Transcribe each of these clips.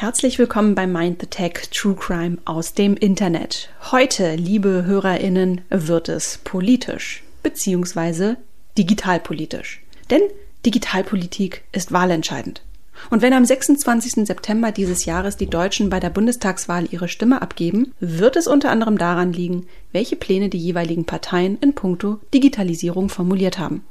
Herzlich willkommen bei Mind the Tech True Crime aus dem Internet. Heute, liebe HörerInnen, wird es politisch, beziehungsweise digitalpolitisch. Denn Digitalpolitik ist wahlentscheidend. Und wenn am 26. September dieses Jahres die Deutschen bei der Bundestagswahl ihre Stimme abgeben, wird es unter anderem daran liegen, welche Pläne die jeweiligen Parteien in puncto Digitalisierung formuliert haben.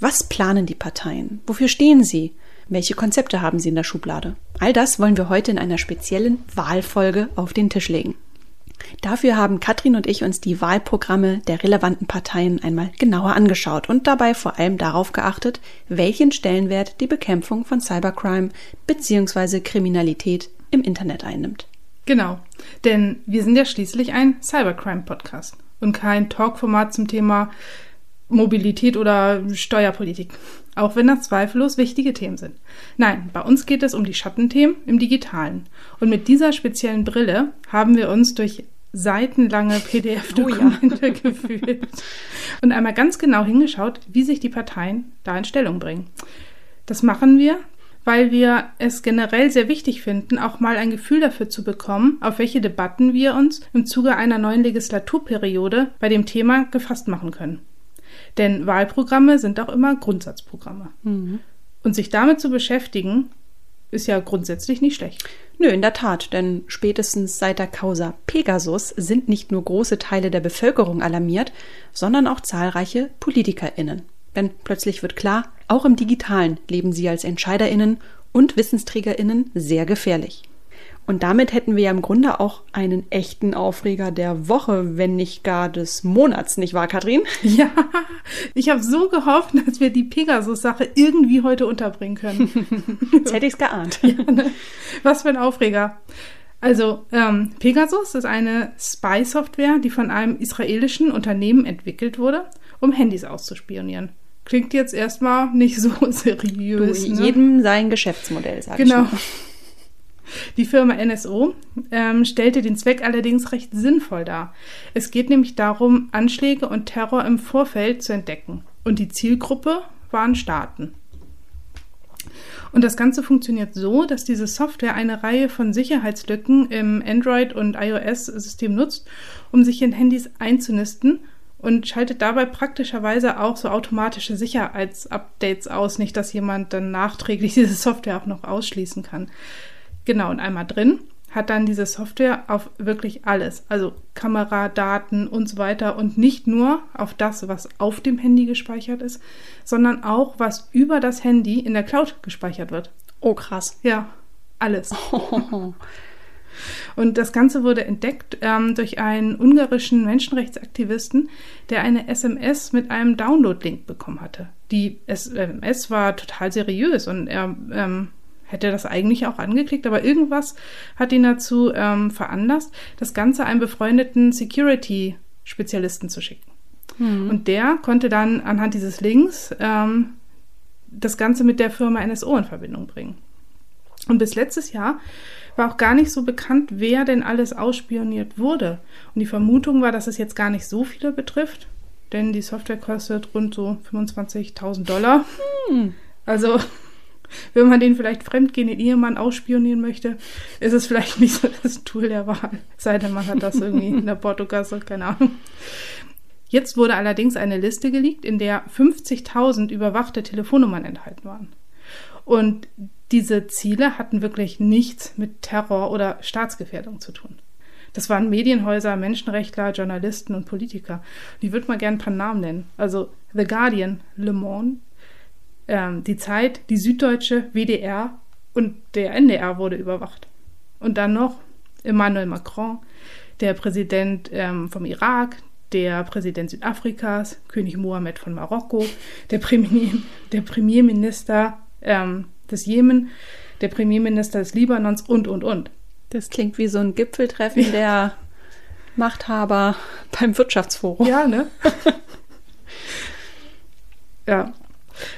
Was planen die Parteien? Wofür stehen sie? Welche Konzepte haben Sie in der Schublade? All das wollen wir heute in einer speziellen Wahlfolge auf den Tisch legen. Dafür haben Katrin und ich uns die Wahlprogramme der relevanten Parteien einmal genauer angeschaut und dabei vor allem darauf geachtet, welchen Stellenwert die Bekämpfung von Cybercrime bzw. Kriminalität im Internet einnimmt. Genau, denn wir sind ja schließlich ein Cybercrime-Podcast und kein Talkformat zum Thema Mobilität oder Steuerpolitik. Auch wenn das zweifellos wichtige Themen sind. Nein, bei uns geht es um die Schattenthemen im Digitalen. Und mit dieser speziellen Brille haben wir uns durch seitenlange PDF-Dokumente oh ja. gefühlt und einmal ganz genau hingeschaut, wie sich die Parteien da in Stellung bringen. Das machen wir, weil wir es generell sehr wichtig finden, auch mal ein Gefühl dafür zu bekommen, auf welche Debatten wir uns im Zuge einer neuen Legislaturperiode bei dem Thema gefasst machen können. Denn Wahlprogramme sind auch immer Grundsatzprogramme. Mhm. Und sich damit zu beschäftigen, ist ja grundsätzlich nicht schlecht. Nö, in der Tat, denn spätestens seit der Causa Pegasus sind nicht nur große Teile der Bevölkerung alarmiert, sondern auch zahlreiche PolitikerInnen. Denn plötzlich wird klar, auch im Digitalen leben sie als EntscheiderInnen und WissensträgerInnen sehr gefährlich. Und damit hätten wir ja im Grunde auch einen echten Aufreger der Woche, wenn nicht gar des Monats, nicht wahr, Katrin? Ja, ich habe so gehofft, dass wir die Pegasus-Sache irgendwie heute unterbringen können. Jetzt hätte ich es geahnt. Ja, ne? Was für ein Aufreger. Also, ähm, Pegasus ist eine Spy-Software, die von einem israelischen Unternehmen entwickelt wurde, um Handys auszuspionieren. Klingt jetzt erstmal nicht so seriös. Du, ne? Jedem sein Geschäftsmodell, sag genau. ich mal. Die Firma NSO ähm, stellte den Zweck allerdings recht sinnvoll dar. Es geht nämlich darum, Anschläge und Terror im Vorfeld zu entdecken. Und die Zielgruppe waren Staaten. Und das Ganze funktioniert so, dass diese Software eine Reihe von Sicherheitslücken im Android- und iOS-System nutzt, um sich in Handys einzunisten und schaltet dabei praktischerweise auch so automatische Sicherheitsupdates aus, nicht dass jemand dann nachträglich diese Software auch noch ausschließen kann. Genau, und einmal drin hat dann diese Software auf wirklich alles, also Kamera, Daten und so weiter und nicht nur auf das, was auf dem Handy gespeichert ist, sondern auch, was über das Handy in der Cloud gespeichert wird. Oh, krass. Ja, alles. Und das Ganze wurde entdeckt ähm, durch einen ungarischen Menschenrechtsaktivisten, der eine SMS mit einem Download-Link bekommen hatte. Die SMS war total seriös und er ähm, hätte das eigentlich auch angeklickt, aber irgendwas hat ihn dazu ähm, veranlasst, das Ganze einem befreundeten Security-Spezialisten zu schicken. Mhm. Und der konnte dann anhand dieses Links ähm, das Ganze mit der Firma NSO in Verbindung bringen. Und bis letztes Jahr war auch gar nicht so bekannt, wer denn alles ausspioniert wurde. Und die Vermutung war, dass es jetzt gar nicht so viele betrifft, denn die Software kostet rund so 25.000 Dollar. Hm. Also wenn man den vielleicht fremdgehenden Ehemann ausspionieren möchte, ist es vielleicht nicht so das Tool der Wahl. Sei denn, man hat das irgendwie in der Portokasse, keine Ahnung. Jetzt wurde allerdings eine Liste geleakt, in der 50.000 überwachte Telefonnummern enthalten waren. Und diese Ziele hatten wirklich nichts mit Terror oder Staatsgefährdung zu tun. Das waren Medienhäuser, Menschenrechtler, Journalisten und Politiker. Die würde man gerne ein paar Namen nennen. Also The Guardian, Le Monde, ähm, die Zeit, die Süddeutsche, WDR und der NDR wurde überwacht. Und dann noch Emmanuel Macron, der Präsident ähm, vom Irak, der Präsident Südafrikas, König Mohammed von Marokko, der, Premier, der Premierminister ähm, des Jemen, der Premierminister des Libanons und, und, und. Das klingt wie so ein Gipfeltreffen ja. der Machthaber beim Wirtschaftsforum. Ja, ne? ja.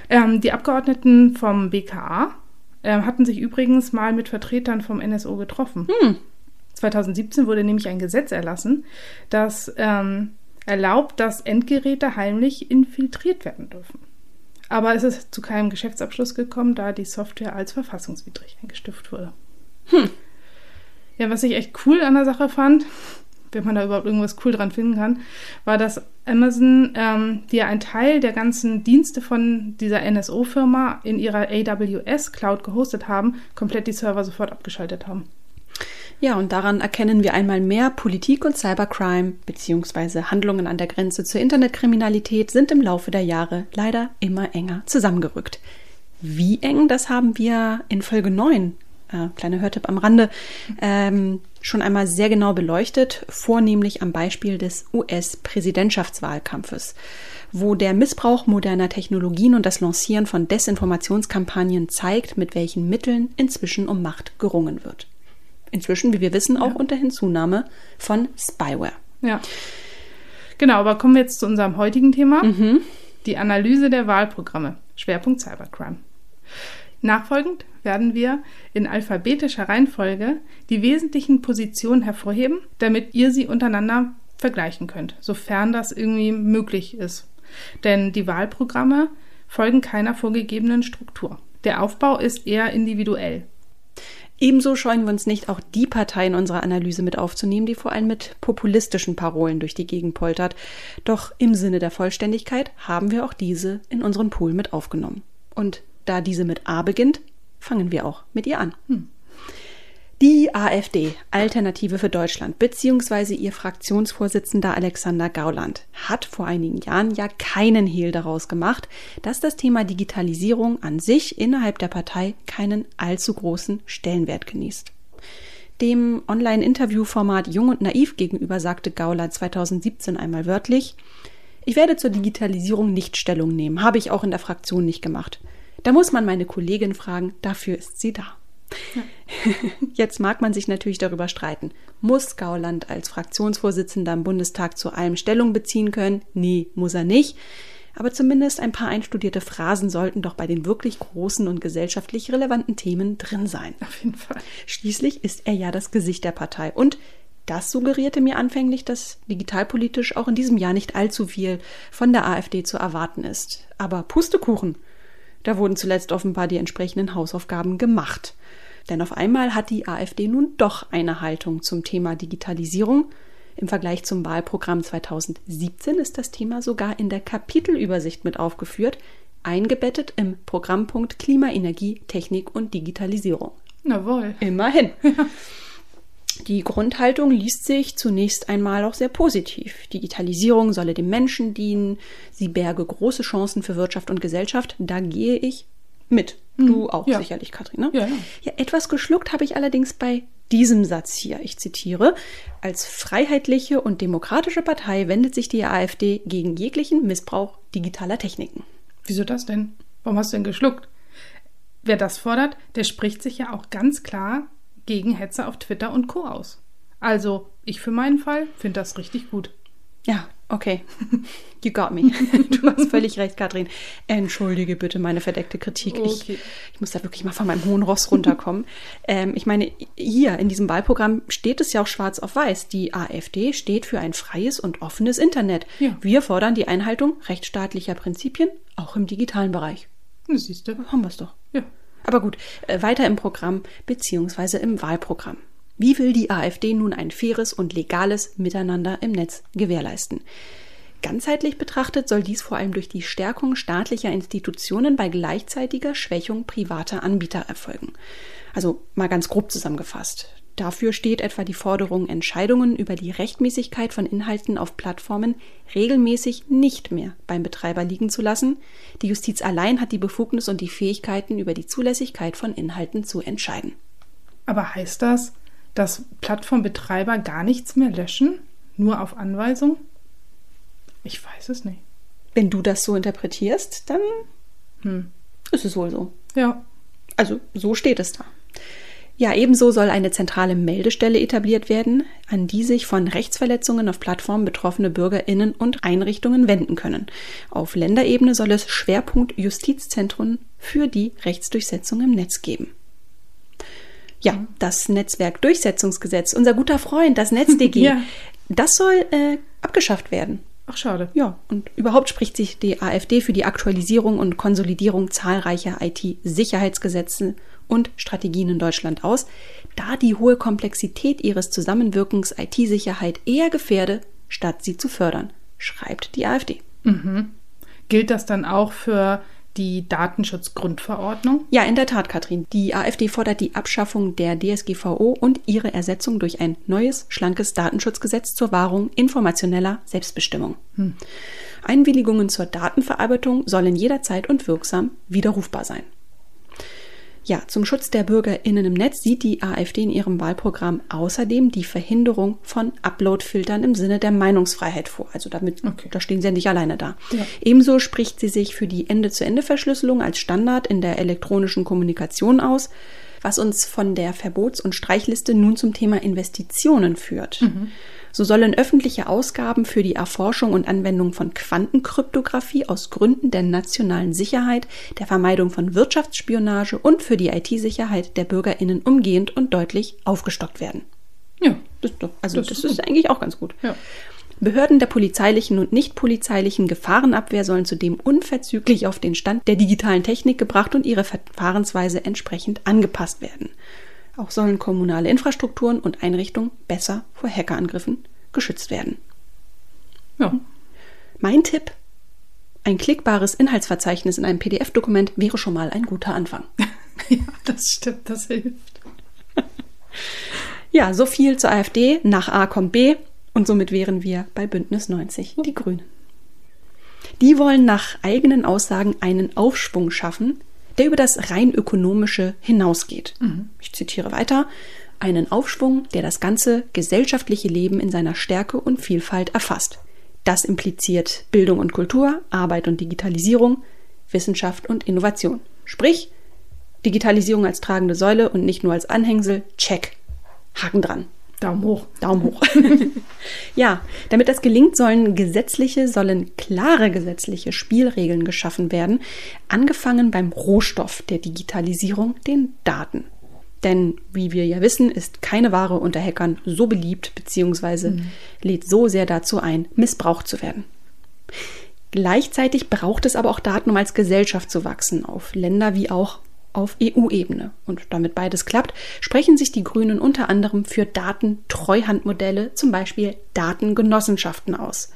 Ähm, die Abgeordneten vom BKA äh, hatten sich übrigens mal mit Vertretern vom NSO getroffen. Hm. 2017 wurde nämlich ein Gesetz erlassen, das ähm, erlaubt, dass Endgeräte heimlich infiltriert werden dürfen. Aber es ist zu keinem Geschäftsabschluss gekommen, da die Software als verfassungswidrig eingestuft wurde. Hm. Ja, was ich echt cool an der Sache fand, wenn man da überhaupt irgendwas cool dran finden kann, war, dass Amazon, ähm, die ja einen Teil der ganzen Dienste von dieser NSO-Firma in ihrer AWS-Cloud gehostet haben, komplett die Server sofort abgeschaltet haben. Ja, und daran erkennen wir einmal mehr, Politik und Cybercrime bzw. Handlungen an der Grenze zur Internetkriminalität sind im Laufe der Jahre leider immer enger zusammengerückt. Wie eng, das haben wir in Folge 9, äh, kleiner Hörtipp am Rande, ähm, schon einmal sehr genau beleuchtet, vornehmlich am Beispiel des US-Präsidentschaftswahlkampfes, wo der Missbrauch moderner Technologien und das Lancieren von Desinformationskampagnen zeigt, mit welchen Mitteln inzwischen um Macht gerungen wird. Inzwischen, wie wir wissen, auch ja. unter Hinzunahme von Spyware. Ja. Genau, aber kommen wir jetzt zu unserem heutigen Thema. Mhm. Die Analyse der Wahlprogramme. Schwerpunkt Cybercrime. Nachfolgend werden wir in alphabetischer Reihenfolge die wesentlichen Positionen hervorheben, damit ihr sie untereinander vergleichen könnt, sofern das irgendwie möglich ist. Denn die Wahlprogramme folgen keiner vorgegebenen Struktur. Der Aufbau ist eher individuell. Ebenso scheuen wir uns nicht, auch die Partei in unserer Analyse mit aufzunehmen, die vor allem mit populistischen Parolen durch die Gegend poltert. Doch im Sinne der Vollständigkeit haben wir auch diese in unseren Pool mit aufgenommen. Und da diese mit A beginnt, fangen wir auch mit ihr an. Hm. Die AfD, Alternative für Deutschland, beziehungsweise ihr Fraktionsvorsitzender Alexander Gauland, hat vor einigen Jahren ja keinen Hehl daraus gemacht, dass das Thema Digitalisierung an sich innerhalb der Partei keinen allzu großen Stellenwert genießt. Dem Online-Interview-Format Jung und Naiv gegenüber sagte Gauland 2017 einmal wörtlich, ich werde zur Digitalisierung nicht Stellung nehmen, habe ich auch in der Fraktion nicht gemacht. Da muss man meine Kollegin fragen, dafür ist sie da. Ja. Jetzt mag man sich natürlich darüber streiten. Muss Gauland als Fraktionsvorsitzender im Bundestag zu allem Stellung beziehen können? Nee, muss er nicht. Aber zumindest ein paar einstudierte Phrasen sollten doch bei den wirklich großen und gesellschaftlich relevanten Themen drin sein. Auf jeden Fall. Schließlich ist er ja das Gesicht der Partei. Und das suggerierte mir anfänglich, dass digitalpolitisch auch in diesem Jahr nicht allzu viel von der AfD zu erwarten ist. Aber Pustekuchen. Da wurden zuletzt offenbar die entsprechenden Hausaufgaben gemacht. Denn auf einmal hat die AfD nun doch eine Haltung zum Thema Digitalisierung. Im Vergleich zum Wahlprogramm 2017 ist das Thema sogar in der Kapitelübersicht mit aufgeführt, eingebettet im Programmpunkt Klima, Energie, Technik und Digitalisierung. Jawohl. Immerhin. Die Grundhaltung liest sich zunächst einmal auch sehr positiv. Digitalisierung solle dem Menschen dienen, sie berge große Chancen für Wirtschaft und Gesellschaft. Da gehe ich mit. Mhm. Du auch ja. sicherlich, Katrin. Ne? Ja, ja. ja, etwas geschluckt habe ich allerdings bei diesem Satz hier. Ich zitiere: Als freiheitliche und demokratische Partei wendet sich die AfD gegen jeglichen Missbrauch digitaler Techniken. Wieso das denn? Warum hast du denn geschluckt? Wer das fordert, der spricht sich ja auch ganz klar gegen Hetze auf Twitter und Co. aus. Also, ich für meinen Fall finde das richtig gut. Ja, okay. You got me. Du hast völlig recht, Katrin. Entschuldige bitte meine verdeckte Kritik. Okay. Ich, ich, muss da wirklich mal von meinem hohen Ross runterkommen. ähm, ich meine, hier in diesem Wahlprogramm steht es ja auch schwarz auf weiß. Die AfD steht für ein freies und offenes Internet. Ja. Wir fordern die Einhaltung rechtsstaatlicher Prinzipien, auch im digitalen Bereich. Siehst du. Haben wir es doch. Ja. Aber gut, äh, weiter im Programm beziehungsweise im Wahlprogramm. Wie will die AfD nun ein faires und legales Miteinander im Netz gewährleisten? Ganzheitlich betrachtet soll dies vor allem durch die Stärkung staatlicher Institutionen bei gleichzeitiger Schwächung privater Anbieter erfolgen. Also mal ganz grob zusammengefasst. Dafür steht etwa die Forderung, Entscheidungen über die Rechtmäßigkeit von Inhalten auf Plattformen regelmäßig nicht mehr beim Betreiber liegen zu lassen. Die Justiz allein hat die Befugnis und die Fähigkeiten, über die Zulässigkeit von Inhalten zu entscheiden. Aber heißt das, dass Plattformbetreiber gar nichts mehr löschen? Nur auf Anweisung? Ich weiß es nicht. Wenn du das so interpretierst, dann hm. ist es wohl so. Ja. Also so steht es da. Ja, ebenso soll eine zentrale Meldestelle etabliert werden, an die sich von Rechtsverletzungen auf Plattformen betroffene Bürgerinnen und Einrichtungen wenden können. Auf Länderebene soll es Schwerpunkt Justizzentren für die Rechtsdurchsetzung im Netz geben. Ja, das Netzwerkdurchsetzungsgesetz, unser guter Freund, das NetzDG, ja. das soll äh, abgeschafft werden. Ach, schade. Ja, und überhaupt spricht sich die AfD für die Aktualisierung und Konsolidierung zahlreicher IT-Sicherheitsgesetze und Strategien in Deutschland aus, da die hohe Komplexität ihres Zusammenwirkens IT-Sicherheit eher gefährde, statt sie zu fördern, schreibt die AfD. Mhm. Gilt das dann auch für die Datenschutzgrundverordnung? Ja, in der Tat, Katrin. Die AfD fordert die Abschaffung der DSGVO und ihre Ersetzung durch ein neues, schlankes Datenschutzgesetz zur Wahrung informationeller Selbstbestimmung. Hm. Einwilligungen zur Datenverarbeitung sollen jederzeit und wirksam widerrufbar sein. Ja, zum Schutz der BürgerInnen im Netz sieht die AfD in ihrem Wahlprogramm außerdem die Verhinderung von Uploadfiltern im Sinne der Meinungsfreiheit vor. Also damit, okay. da stehen sie ja nicht alleine da. Ja. Ebenso spricht sie sich für die Ende-zu-Ende-Verschlüsselung als Standard in der elektronischen Kommunikation aus, was uns von der Verbots- und Streichliste nun zum Thema Investitionen führt. Mhm. So sollen öffentliche Ausgaben für die Erforschung und Anwendung von Quantenkryptographie aus Gründen der nationalen Sicherheit, der Vermeidung von Wirtschaftsspionage und für die IT-Sicherheit der Bürgerinnen umgehend und deutlich aufgestockt werden. Ja, das, also das, das ist, ist eigentlich auch ganz gut. Ja. Behörden der polizeilichen und nicht polizeilichen Gefahrenabwehr sollen zudem unverzüglich auf den Stand der digitalen Technik gebracht und ihre Verfahrensweise entsprechend angepasst werden. Auch sollen kommunale Infrastrukturen und Einrichtungen besser vor Hackerangriffen geschützt werden. Ja. Mein Tipp, ein klickbares Inhaltsverzeichnis in einem PDF-Dokument wäre schon mal ein guter Anfang. ja, das stimmt, das hilft. ja, so viel zur AfD. Nach A kommt B und somit wären wir bei Bündnis 90, die Grünen. Die wollen nach eigenen Aussagen einen Aufschwung schaffen, der über das rein ökonomische hinausgeht. Mhm. Ich zitiere weiter. Einen Aufschwung, der das ganze gesellschaftliche Leben in seiner Stärke und Vielfalt erfasst. Das impliziert Bildung und Kultur, Arbeit und Digitalisierung, Wissenschaft und Innovation. Sprich, Digitalisierung als tragende Säule und nicht nur als Anhängsel. Check. Haken dran. Daumen hoch. Daumen hoch. ja, damit das gelingt, sollen gesetzliche, sollen klare gesetzliche Spielregeln geschaffen werden, angefangen beim Rohstoff der Digitalisierung, den Daten. Denn, wie wir ja wissen, ist keine Ware unter Hackern so beliebt bzw. Mhm. lädt so sehr dazu ein, missbraucht zu werden. Gleichzeitig braucht es aber auch Daten, um als Gesellschaft zu wachsen, auf Länder wie auch auf EU-Ebene. Und damit beides klappt, sprechen sich die Grünen unter anderem für Datentreuhandmodelle, zum Beispiel Datengenossenschaften aus.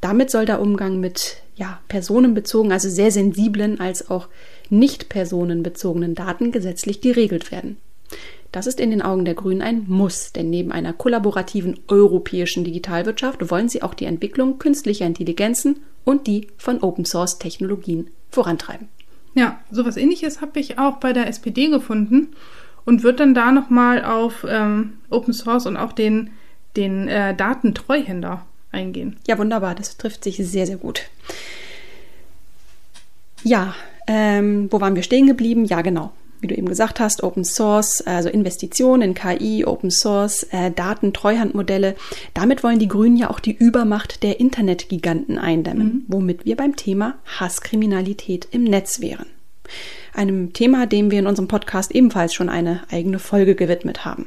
Damit soll der Umgang mit ja, personenbezogenen, also sehr sensiblen als auch nicht personenbezogenen Daten gesetzlich geregelt werden. Das ist in den Augen der Grünen ein Muss, denn neben einer kollaborativen europäischen Digitalwirtschaft wollen sie auch die Entwicklung künstlicher Intelligenzen und die von Open Source Technologien vorantreiben. Ja, sowas ähnliches habe ich auch bei der SPD gefunden und wird dann da nochmal auf ähm, Open Source und auch den, den äh, Datentreuhänder eingehen. Ja, wunderbar, das trifft sich sehr, sehr gut. Ja, ähm, wo waren wir stehen geblieben? Ja, genau. Wie du eben gesagt hast, Open Source, also Investitionen in KI, Open Source, äh, Daten, Treuhandmodelle. Damit wollen die Grünen ja auch die Übermacht der Internetgiganten eindämmen, mhm. womit wir beim Thema Hasskriminalität im Netz wären. Einem Thema, dem wir in unserem Podcast ebenfalls schon eine eigene Folge gewidmet haben.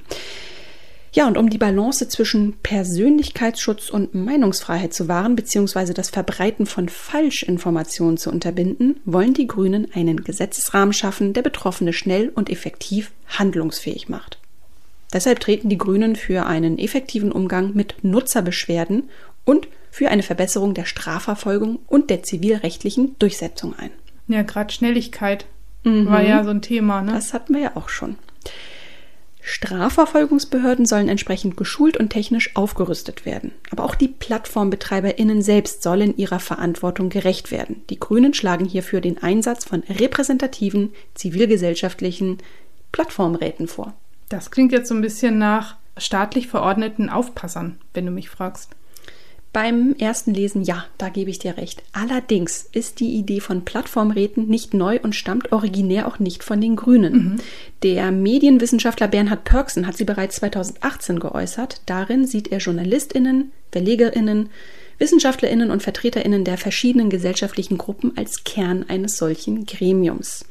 Ja, und um die Balance zwischen Persönlichkeitsschutz und Meinungsfreiheit zu wahren bzw. das Verbreiten von Falschinformationen zu unterbinden, wollen die Grünen einen Gesetzesrahmen schaffen, der Betroffene schnell und effektiv handlungsfähig macht. Deshalb treten die Grünen für einen effektiven Umgang mit Nutzerbeschwerden und für eine Verbesserung der Strafverfolgung und der zivilrechtlichen Durchsetzung ein. Ja, gerade Schnelligkeit mhm. war ja so ein Thema. Ne? Das hatten wir ja auch schon. Strafverfolgungsbehörden sollen entsprechend geschult und technisch aufgerüstet werden. Aber auch die PlattformbetreiberInnen selbst sollen ihrer Verantwortung gerecht werden. Die Grünen schlagen hierfür den Einsatz von repräsentativen, zivilgesellschaftlichen Plattformräten vor. Das klingt jetzt so ein bisschen nach staatlich verordneten Aufpassern, wenn du mich fragst. Beim ersten Lesen, ja, da gebe ich dir recht. Allerdings ist die Idee von Plattformräten nicht neu und stammt originär auch nicht von den Grünen. Mhm. Der Medienwissenschaftler Bernhard Pörksen hat sie bereits 2018 geäußert. Darin sieht er JournalistInnen, VerlegerInnen, WissenschaftlerInnen und VertreterInnen der verschiedenen gesellschaftlichen Gruppen als Kern eines solchen Gremiums.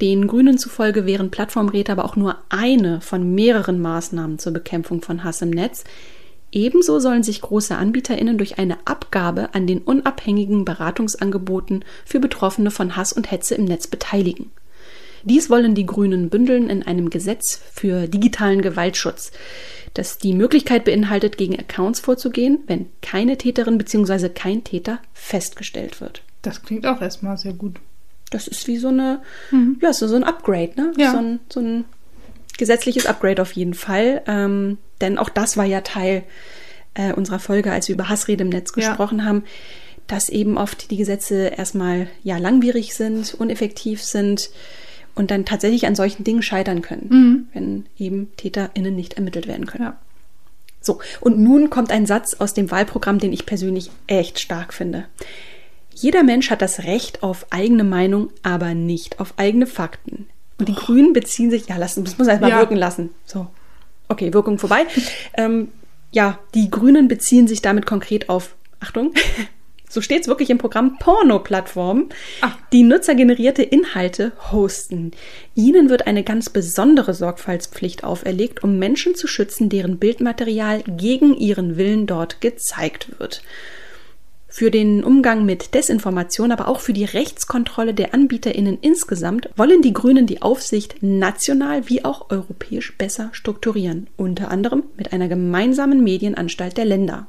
Den Grünen zufolge wären Plattformräte aber auch nur eine von mehreren Maßnahmen zur Bekämpfung von Hass im Netz, Ebenso sollen sich große AnbieterInnen durch eine Abgabe an den unabhängigen Beratungsangeboten für Betroffene von Hass und Hetze im Netz beteiligen. Dies wollen die Grünen bündeln in einem Gesetz für digitalen Gewaltschutz, das die Möglichkeit beinhaltet, gegen Accounts vorzugehen, wenn keine Täterin bzw. kein Täter festgestellt wird. Das klingt auch erstmal sehr gut. Das ist wie so eine, mhm. ja, so, so ein Upgrade, ne? Ja. So, ein, so ein gesetzliches Upgrade auf jeden Fall. Ähm, denn auch das war ja Teil äh, unserer Folge, als wir über Hassrede im Netz gesprochen ja. haben, dass eben oft die Gesetze erstmal ja langwierig sind, uneffektiv sind und dann tatsächlich an solchen Dingen scheitern können, mhm. wenn eben TäterInnen nicht ermittelt werden können. Ja. So, und nun kommt ein Satz aus dem Wahlprogramm, den ich persönlich echt stark finde. Jeder Mensch hat das Recht auf eigene Meinung, aber nicht auf eigene Fakten. Und die. Grünen beziehen sich, ja, lassen, das muss erstmal ja. wirken lassen. So. Okay, Wirkung vorbei. ähm, ja, die Grünen beziehen sich damit konkret auf, Achtung, so steht es wirklich im Programm, Porno-Plattformen, die nutzergenerierte Inhalte hosten. Ihnen wird eine ganz besondere Sorgfaltspflicht auferlegt, um Menschen zu schützen, deren Bildmaterial gegen ihren Willen dort gezeigt wird für den Umgang mit Desinformation, aber auch für die Rechtskontrolle der Anbieterinnen insgesamt wollen die Grünen die Aufsicht national wie auch europäisch besser strukturieren, unter anderem mit einer gemeinsamen Medienanstalt der Länder.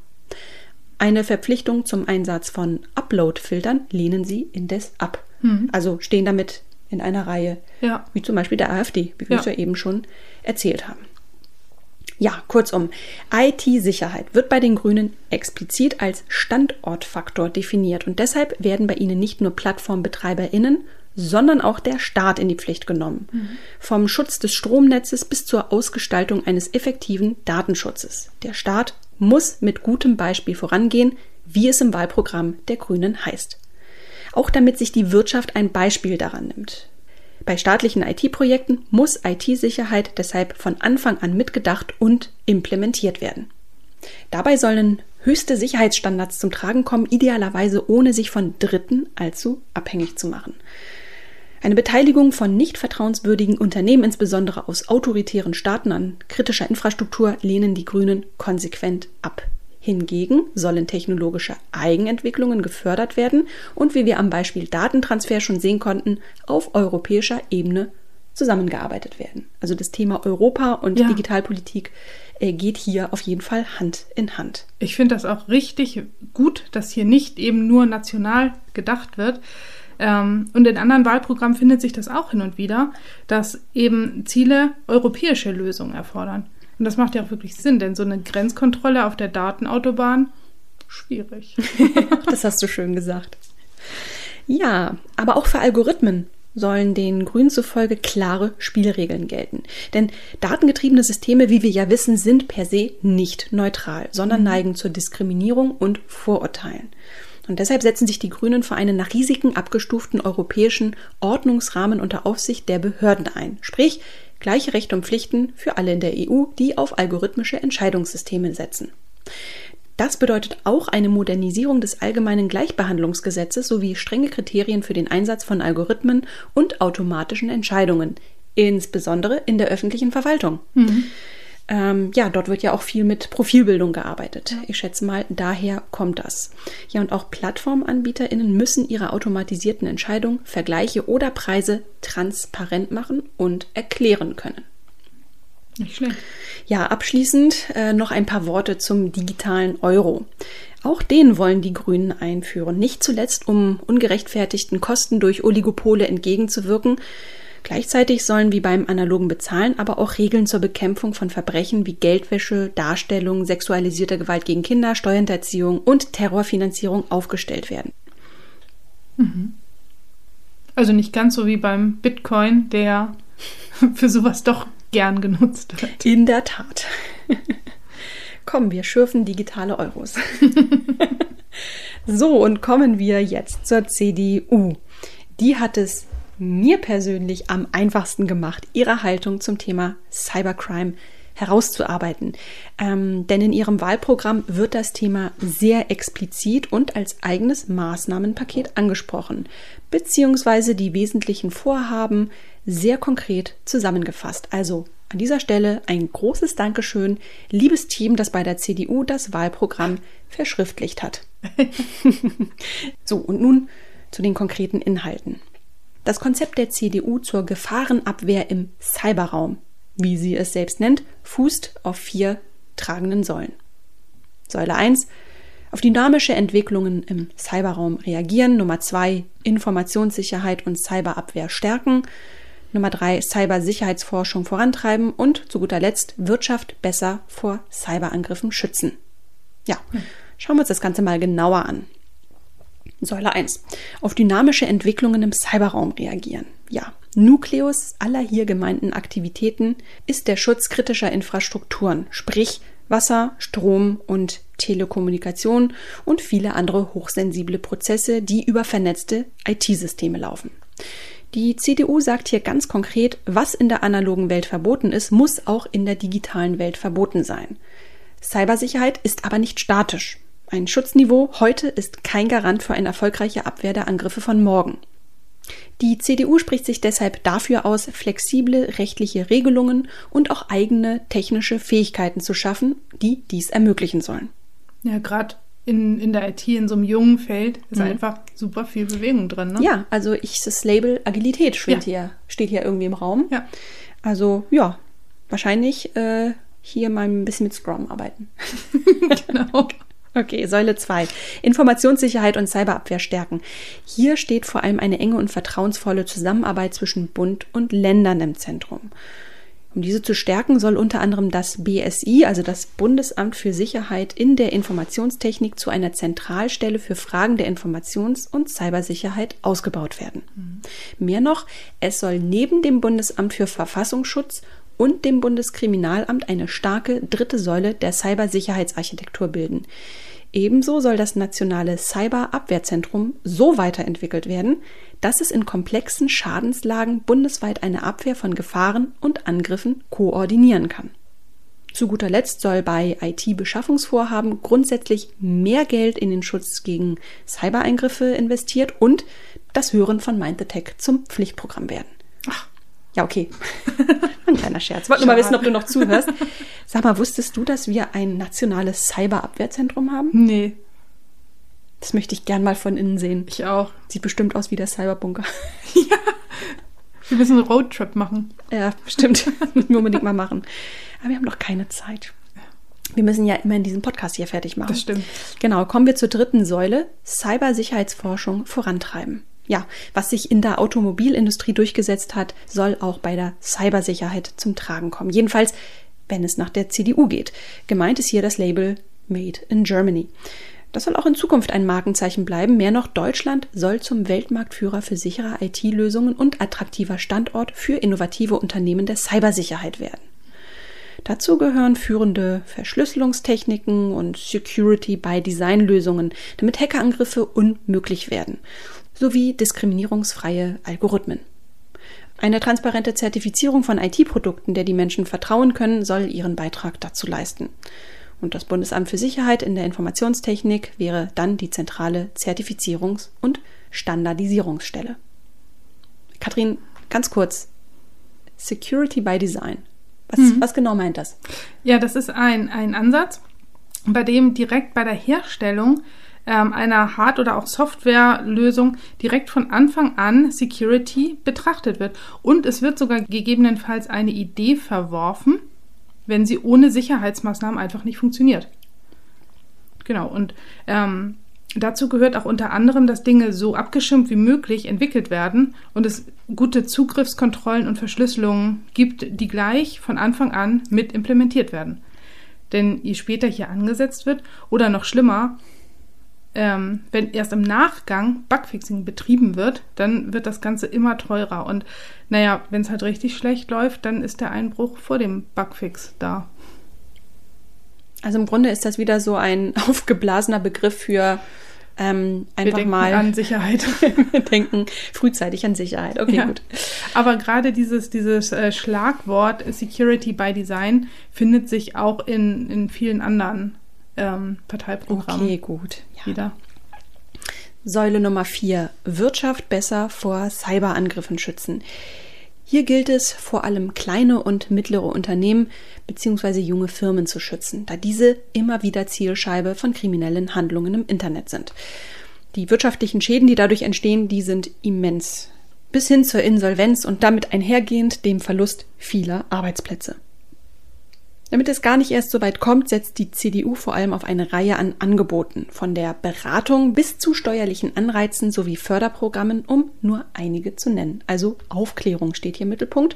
Eine Verpflichtung zum Einsatz von Upload-Filtern lehnen sie indes ab. Mhm. Also stehen damit in einer Reihe, ja. wie zum Beispiel der AfD, wie wir ja. es ja eben schon erzählt haben. Ja, kurzum, IT-Sicherheit wird bei den Grünen explizit als Standortfaktor definiert und deshalb werden bei ihnen nicht nur Plattformbetreiberinnen, sondern auch der Staat in die Pflicht genommen. Mhm. Vom Schutz des Stromnetzes bis zur Ausgestaltung eines effektiven Datenschutzes. Der Staat muss mit gutem Beispiel vorangehen, wie es im Wahlprogramm der Grünen heißt. Auch damit sich die Wirtschaft ein Beispiel daran nimmt. Bei staatlichen IT-Projekten muss IT-Sicherheit deshalb von Anfang an mitgedacht und implementiert werden. Dabei sollen höchste Sicherheitsstandards zum Tragen kommen, idealerweise ohne sich von Dritten allzu abhängig zu machen. Eine Beteiligung von nicht vertrauenswürdigen Unternehmen, insbesondere aus autoritären Staaten an kritischer Infrastruktur, lehnen die Grünen konsequent ab. Hingegen sollen technologische Eigenentwicklungen gefördert werden und wie wir am Beispiel Datentransfer schon sehen konnten, auf europäischer Ebene zusammengearbeitet werden. Also das Thema Europa und ja. Digitalpolitik äh, geht hier auf jeden Fall Hand in Hand. Ich finde das auch richtig gut, dass hier nicht eben nur national gedacht wird. Ähm, und in anderen Wahlprogrammen findet sich das auch hin und wieder, dass eben Ziele europäische Lösungen erfordern. Und das macht ja auch wirklich Sinn, denn so eine Grenzkontrolle auf der Datenautobahn, schwierig. das hast du schön gesagt. Ja, aber auch für Algorithmen sollen den Grünen zufolge klare Spielregeln gelten. Denn datengetriebene Systeme, wie wir ja wissen, sind per se nicht neutral, sondern mhm. neigen zur Diskriminierung und Vorurteilen. Und deshalb setzen sich die Grünen für einen nach Risiken abgestuften europäischen Ordnungsrahmen unter Aufsicht der Behörden ein. Sprich, gleiche Rechte und Pflichten für alle in der EU, die auf algorithmische Entscheidungssysteme setzen. Das bedeutet auch eine Modernisierung des allgemeinen Gleichbehandlungsgesetzes sowie strenge Kriterien für den Einsatz von Algorithmen und automatischen Entscheidungen, insbesondere in der öffentlichen Verwaltung. Mhm. Ähm, ja, dort wird ja auch viel mit Profilbildung gearbeitet. Ich schätze mal, daher kommt das. Ja, und auch PlattformanbieterInnen müssen ihre automatisierten Entscheidungen, Vergleiche oder Preise transparent machen und erklären können. Nicht schlecht. Ja, abschließend äh, noch ein paar Worte zum digitalen Euro. Auch den wollen die Grünen einführen, nicht zuletzt um ungerechtfertigten Kosten durch Oligopole entgegenzuwirken, Gleichzeitig sollen wie beim analogen Bezahlen aber auch Regeln zur Bekämpfung von Verbrechen wie Geldwäsche, Darstellung sexualisierter Gewalt gegen Kinder, Steuerhinterziehung und Terrorfinanzierung aufgestellt werden. Mhm. Also nicht ganz so wie beim Bitcoin, der für sowas doch gern genutzt wird. In der Tat. Komm, wir schürfen digitale Euros. so, und kommen wir jetzt zur CDU. Die hat es mir persönlich am einfachsten gemacht, ihre Haltung zum Thema Cybercrime herauszuarbeiten. Ähm, denn in ihrem Wahlprogramm wird das Thema sehr explizit und als eigenes Maßnahmenpaket angesprochen, beziehungsweise die wesentlichen Vorhaben sehr konkret zusammengefasst. Also An dieser Stelle ein großes Dankeschön, liebes Team, das bei der CDU das Wahlprogramm verschriftlicht hat. so, und nun zu den konkreten Inhalten. Das Konzept der CDU zur Gefahrenabwehr im Cyberraum, wie sie es selbst nennt, fußt auf vier tragenden Säulen. Säule 1 auf dynamische Entwicklungen im Cyberraum reagieren. Nummer 2 Informationssicherheit und Cyberabwehr stärken. Nummer 3 Cybersicherheitsforschung vorantreiben und zu guter Letzt Wirtschaft besser vor Cyberangriffen schützen. Ja, schauen wir uns das Ganze mal genauer an. Säule 1. Auf dynamische Entwicklungen im Cyberraum reagieren. Ja, Nukleus aller hier gemeinten Aktivitäten ist der Schutz kritischer Infrastrukturen, sprich Wasser, Strom und Telekommunikation und viele andere hochsensible Prozesse, die über vernetzte IT-Systeme laufen. Die CDU sagt hier ganz konkret, was in der analogen Welt verboten ist, muss auch in der digitalen Welt verboten sein. Cybersicherheit ist aber nicht statisch. Ein Schutzniveau heute ist kein Garant für eine erfolgreiche Abwehr der Angriffe von morgen. Die CDU spricht sich deshalb dafür aus, flexible rechtliche Regelungen und auch eigene technische Fähigkeiten zu schaffen, die dies ermöglichen sollen. Ja, gerade in, in der IT, in so einem jungen Feld, ist mhm. einfach super viel Bewegung drin. Ne? Ja, also ich, das Label Agilität steht, ja. hier, steht hier irgendwie im Raum. Ja. Also ja, wahrscheinlich äh, hier mal ein bisschen mit Scrum arbeiten. genau. Okay, Säule 2. Informationssicherheit und Cyberabwehr stärken. Hier steht vor allem eine enge und vertrauensvolle Zusammenarbeit zwischen Bund und Ländern im Zentrum. Um diese zu stärken, soll unter anderem das BSI, also das Bundesamt für Sicherheit in der Informationstechnik, zu einer Zentralstelle für Fragen der Informations- und Cybersicherheit ausgebaut werden. Mhm. Mehr noch, es soll neben dem Bundesamt für Verfassungsschutz und dem Bundeskriminalamt eine starke dritte Säule der Cybersicherheitsarchitektur bilden. Ebenso soll das nationale Cyberabwehrzentrum so weiterentwickelt werden, dass es in komplexen Schadenslagen bundesweit eine Abwehr von Gefahren und Angriffen koordinieren kann. Zu guter Letzt soll bei IT-Beschaffungsvorhaben grundsätzlich mehr Geld in den Schutz gegen Cybereingriffe investiert und das Hören von Mind the zum Pflichtprogramm werden. Ja, okay. Ein kleiner Scherz. Wollte nur mal wissen, ob du noch zuhörst. Sag mal, wusstest du, dass wir ein nationales Cyberabwehrzentrum haben? Nee. Das möchte ich gern mal von innen sehen. Ich auch. Sieht bestimmt aus wie der Cyberbunker. ja. Wir müssen einen Roadtrip machen. Ja, stimmt. müssen wir unbedingt mal machen. Aber wir haben noch keine Zeit. Wir müssen ja immer in diesem Podcast hier fertig machen. Das stimmt. Genau, kommen wir zur dritten Säule. Cybersicherheitsforschung vorantreiben ja, was sich in der Automobilindustrie durchgesetzt hat, soll auch bei der Cybersicherheit zum Tragen kommen. Jedenfalls, wenn es nach der CDU geht. Gemeint ist hier das Label Made in Germany. Das soll auch in Zukunft ein Markenzeichen bleiben. Mehr noch, Deutschland soll zum Weltmarktführer für sichere IT-Lösungen und attraktiver Standort für innovative Unternehmen der Cybersicherheit werden. Dazu gehören führende Verschlüsselungstechniken und Security by Design Lösungen, damit Hackerangriffe unmöglich werden sowie diskriminierungsfreie Algorithmen. Eine transparente Zertifizierung von IT-Produkten, der die Menschen vertrauen können, soll ihren Beitrag dazu leisten. Und das Bundesamt für Sicherheit in der Informationstechnik wäre dann die zentrale Zertifizierungs- und Standardisierungsstelle. Kathrin, ganz kurz. Security by Design. Was, mhm. was genau meint das? Ja, das ist ein, ein Ansatz, bei dem direkt bei der Herstellung ähm, einer Hard- oder auch Softwarelösung direkt von Anfang an Security betrachtet wird. Und es wird sogar gegebenenfalls eine Idee verworfen, wenn sie ohne Sicherheitsmaßnahmen einfach nicht funktioniert. Genau, und ähm, dazu gehört auch unter anderem, dass Dinge so abgeschirmt wie möglich entwickelt werden und es gute Zugriffskontrollen und Verschlüsselungen gibt, die gleich von Anfang an mit implementiert werden. Denn je später hier angesetzt wird oder noch schlimmer, ähm, wenn erst im Nachgang Bugfixing betrieben wird, dann wird das Ganze immer teurer. Und naja, wenn es halt richtig schlecht läuft, dann ist der Einbruch vor dem Bugfix da. Also im Grunde ist das wieder so ein aufgeblasener Begriff für ähm, einfach Wir mal an Sicherheit. Wir denken frühzeitig an Sicherheit. Okay, ja. gut. Aber gerade dieses, dieses äh, Schlagwort Security by Design findet sich auch in, in vielen anderen ähm, Parteiprogramm. Okay, gut. Ja. Wieder. Säule Nummer vier: Wirtschaft besser vor Cyberangriffen schützen. Hier gilt es vor allem kleine und mittlere Unternehmen bzw. junge Firmen zu schützen, da diese immer wieder Zielscheibe von kriminellen Handlungen im Internet sind. Die wirtschaftlichen Schäden, die dadurch entstehen, die sind immens, bis hin zur Insolvenz und damit einhergehend dem Verlust vieler Arbeitsplätze. Damit es gar nicht erst so weit kommt, setzt die CDU vor allem auf eine Reihe an Angeboten, von der Beratung bis zu steuerlichen Anreizen sowie Förderprogrammen, um nur einige zu nennen. Also Aufklärung steht hier im Mittelpunkt.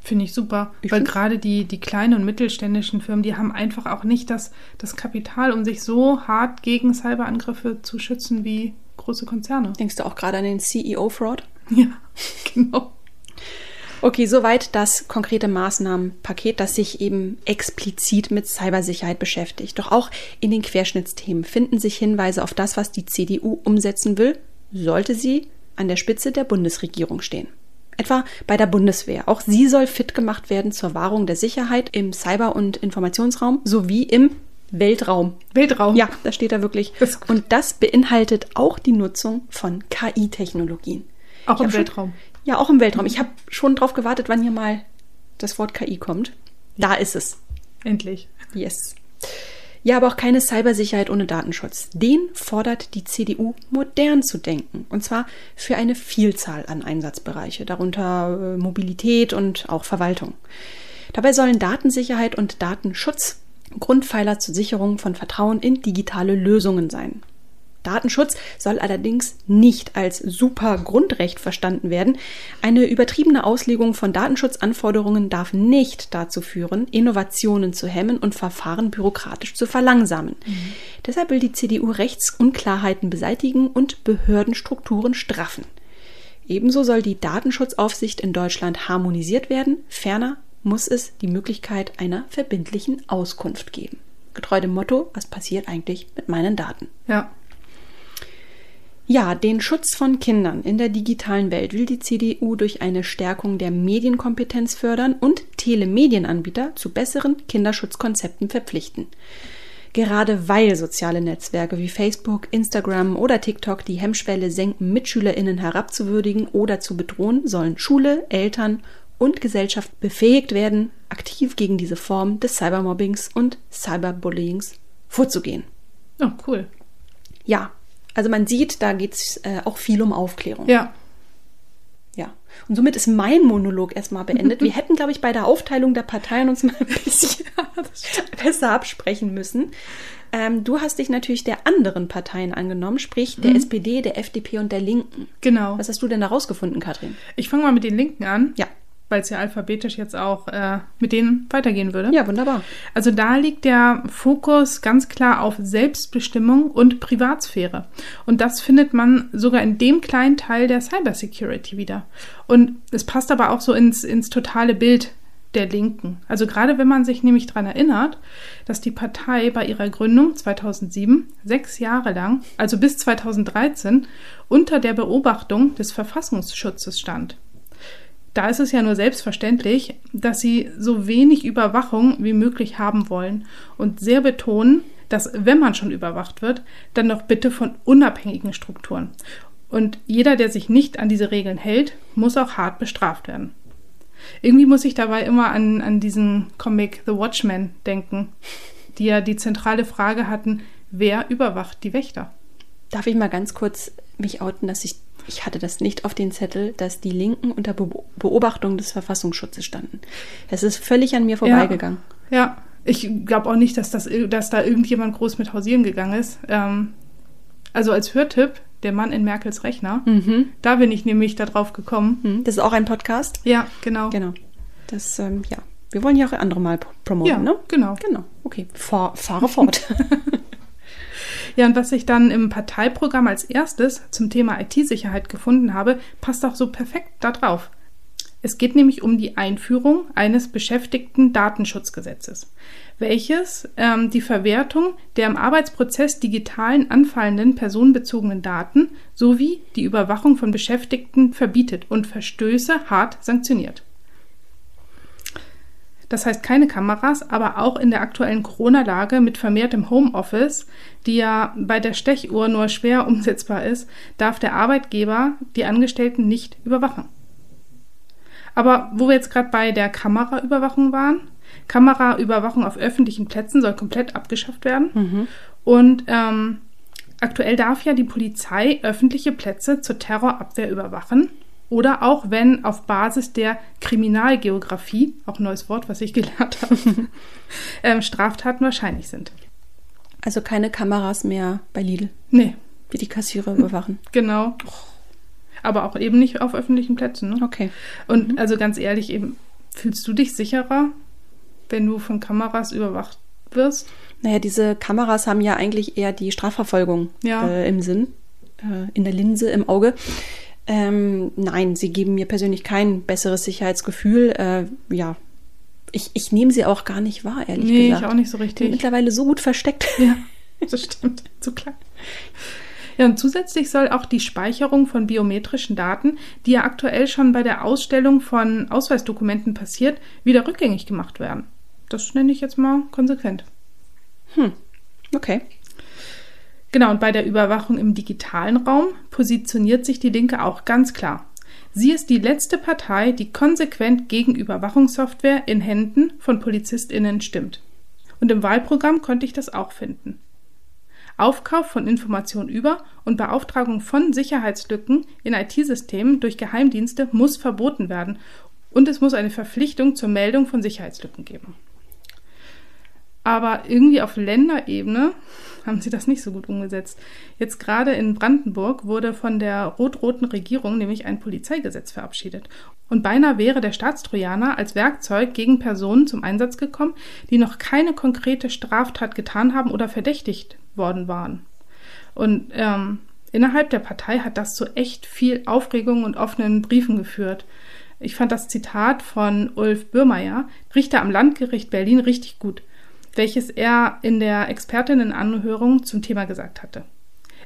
Finde ich super, ich weil gerade die, die kleinen und mittelständischen Firmen, die haben einfach auch nicht das, das Kapital, um sich so hart gegen Cyberangriffe zu schützen wie große Konzerne. Denkst du auch gerade an den CEO-Fraud? Ja, genau. Okay, soweit das konkrete Maßnahmenpaket, das sich eben explizit mit Cybersicherheit beschäftigt. Doch auch in den Querschnittsthemen finden sich Hinweise auf das, was die CDU umsetzen will, sollte sie an der Spitze der Bundesregierung stehen. Etwa bei der Bundeswehr. Auch sie soll fit gemacht werden zur Wahrung der Sicherheit im Cyber- und Informationsraum sowie im Weltraum. Weltraum. Ja, da steht da wirklich. Das und das beinhaltet auch die Nutzung von KI-Technologien. Auch im Weltraum. Ja, auch im Weltraum. Ich habe schon drauf gewartet, wann hier mal das Wort KI kommt. Da ist es. Endlich. Yes. Ja, aber auch keine Cybersicherheit ohne Datenschutz. Den fordert die CDU, modern zu denken. Und zwar für eine Vielzahl an Einsatzbereiche, darunter äh, Mobilität und auch Verwaltung. Dabei sollen Datensicherheit und Datenschutz Grundpfeiler zur Sicherung von Vertrauen in digitale Lösungen sein. Datenschutz soll allerdings nicht als super Grundrecht verstanden werden. Eine übertriebene Auslegung von Datenschutzanforderungen darf nicht dazu führen, Innovationen zu hemmen und Verfahren bürokratisch zu verlangsamen. Mhm. Deshalb will die CDU Rechtsunklarheiten beseitigen und Behördenstrukturen straffen. Ebenso soll die Datenschutzaufsicht in Deutschland harmonisiert werden. Ferner muss es die Möglichkeit einer verbindlichen Auskunft geben. Getreu dem Motto, was passiert eigentlich mit meinen Daten? Ja, ja, den Schutz von Kindern in der digitalen Welt will die CDU durch eine Stärkung der Medienkompetenz fördern und Telemedienanbieter zu besseren Kinderschutzkonzepten verpflichten. Gerade weil soziale Netzwerke wie Facebook, Instagram oder TikTok die Hemmschwelle senken, Mitschülerinnen herabzuwürdigen oder zu bedrohen, sollen Schule, Eltern und Gesellschaft befähigt werden, aktiv gegen diese Form des Cybermobbings und Cyberbullyings vorzugehen. Oh, cool. Ja, also man sieht, da geht es äh, auch viel um Aufklärung. Ja. Ja. Und somit ist mein Monolog erstmal beendet. Wir hätten, glaube ich, bei der Aufteilung der Parteien uns mal ein bisschen besser absprechen müssen. Ähm, du hast dich natürlich der anderen Parteien angenommen, sprich der mhm. SPD, der FDP und der Linken. Genau. Was hast du denn da rausgefunden, Katrin? Ich fange mal mit den Linken an. Ja weil es ja alphabetisch jetzt auch äh, mit denen weitergehen würde. Ja, wunderbar. Also da liegt der Fokus ganz klar auf Selbstbestimmung und Privatsphäre. Und das findet man sogar in dem kleinen Teil der Cybersecurity wieder. Und es passt aber auch so ins, ins totale Bild der Linken. Also gerade wenn man sich nämlich daran erinnert, dass die Partei bei ihrer Gründung 2007 sechs Jahre lang, also bis 2013, unter der Beobachtung des Verfassungsschutzes stand da ist es ja nur selbstverständlich, dass sie so wenig Überwachung wie möglich haben wollen und sehr betonen, dass wenn man schon überwacht wird, dann doch bitte von unabhängigen Strukturen. Und jeder, der sich nicht an diese Regeln hält, muss auch hart bestraft werden. Irgendwie muss ich dabei immer an, an diesen Comic The Watchmen denken, die ja die zentrale Frage hatten, wer überwacht die Wächter? Darf ich mal ganz kurz mich outen, dass ich ich hatte das nicht auf den Zettel, dass die Linken unter Be Beobachtung des Verfassungsschutzes standen. Es ist völlig an mir vorbeigegangen. Ja, ja. ich glaube auch nicht, dass, das, dass da irgendjemand groß mit hausieren gegangen ist. Ähm, also als Hörtipp, der Mann in Merkels Rechner, mhm. da bin ich nämlich darauf gekommen. Mhm. Das ist auch ein Podcast? Ja, genau. Genau. Das, ähm, ja. Wir wollen ja auch andere mal promoten, ja, ne? genau. Genau, okay. Fahr, fahre fort. Ja, und was ich dann im Parteiprogramm als erstes zum Thema IT-Sicherheit gefunden habe, passt auch so perfekt da drauf. Es geht nämlich um die Einführung eines beschäftigten Datenschutzgesetzes, welches ähm, die Verwertung der im Arbeitsprozess digitalen anfallenden personenbezogenen Daten sowie die Überwachung von Beschäftigten verbietet und Verstöße hart sanktioniert. Das heißt keine Kameras, aber auch in der aktuellen Corona-Lage mit vermehrtem Homeoffice, die ja bei der Stechuhr nur schwer umsetzbar ist, darf der Arbeitgeber die Angestellten nicht überwachen. Aber wo wir jetzt gerade bei der Kameraüberwachung waren, Kameraüberwachung auf öffentlichen Plätzen soll komplett abgeschafft werden. Mhm. Und ähm, aktuell darf ja die Polizei öffentliche Plätze zur Terrorabwehr überwachen. Oder auch wenn auf Basis der Kriminalgeografie, auch ein neues Wort, was ich gelernt habe, ähm, Straftaten wahrscheinlich sind. Also keine Kameras mehr bei Lidl, Nee, wie die Kassierer überwachen. genau. Aber auch eben nicht auf öffentlichen Plätzen. Ne? Okay. Und also ganz ehrlich, eben, fühlst du dich sicherer, wenn du von Kameras überwacht wirst? Naja, diese Kameras haben ja eigentlich eher die Strafverfolgung Ja. äh, im Sinn, äh, in der Linse, im Auge. Ähm, nein, sie geben mir persönlich kein besseres Sicherheitsgefühl. Äh, ja, ich, ich nehme sie auch gar nicht wahr, ehrlich nee, gesagt. ich auch nicht so richtig. mittlerweile so gut versteckt. Ja, das stimmt. Zu klein. Ja, und zusätzlich soll auch die Speicherung von biometrischen Daten, die ja aktuell schon bei der Ausstellung von Ausweisdokumenten passiert, wieder rückgängig gemacht werden. Das nenne ich jetzt mal konsequent. Okay. Genau, und bei der Überwachung im digitalen Raum positioniert sich die Linke auch ganz klar. Sie ist die letzte Partei, die konsequent gegen Überwachungssoftware in Händen von PolizistInnen stimmt. Und im Wahlprogramm konnte ich das auch finden. Aufkauf von Informationen über und Beauftragung von Sicherheitslücken in IT-Systemen durch Geheimdienste muss verboten werden und es muss eine Verpflichtung zur Meldung von Sicherheitslücken geben. Aber irgendwie auf Länderebene haben sie das nicht so gut umgesetzt. Jetzt gerade in Brandenburg wurde von der rot-roten Regierung nämlich ein Polizeigesetz verabschiedet. Und beinahe wäre der Staatstrojaner als Werkzeug gegen Personen zum Einsatz gekommen, die noch keine konkrete Straftat getan haben oder verdächtigt worden waren. Und ähm, innerhalb der Partei hat das zu echt viel Aufregung und offenen Briefen geführt. Ich fand das Zitat von Ulf Bürmeier, Richter am Landgericht Berlin, richtig gut welches er in der Expertinnenanhörung zum Thema gesagt hatte.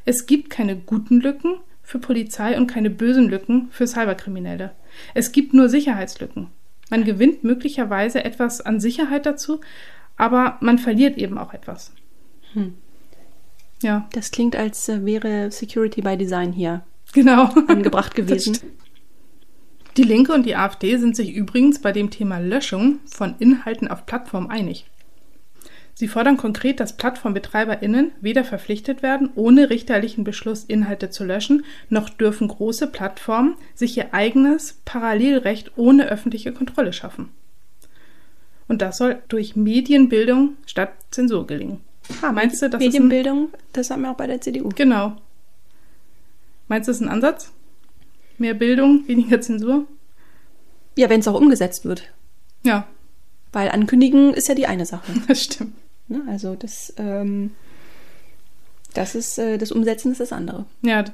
Es gibt keine guten Lücken für Polizei und keine bösen Lücken für Cyberkriminelle. Es gibt nur Sicherheitslücken. Man gewinnt möglicherweise etwas an Sicherheit dazu, aber man verliert eben auch etwas. Hm. Ja, Das klingt, als äh, wäre Security by Design hier genau. angebracht gewesen. Die Linke und die AfD sind sich übrigens bei dem Thema Löschung von Inhalten auf Plattformen einig. Sie fordern konkret, dass PlattformbetreiberInnen weder verpflichtet werden, ohne richterlichen Beschluss Inhalte zu löschen, noch dürfen große Plattformen sich ihr eigenes Parallelrecht ohne öffentliche Kontrolle schaffen. Und das soll durch Medienbildung statt Zensur gelingen. Ah, Meinst du, das ist ein, Medienbildung, das haben wir auch bei der CDU. Genau. Meinst du, das ist ein Ansatz? Mehr Bildung, weniger Zensur? Ja, wenn es auch umgesetzt wird. Ja, Weil ankündigen ist ja die eine Sache. das stimmt. Ne? Also das, ähm, das ist äh, das Umsetzen ist das andere. Ja,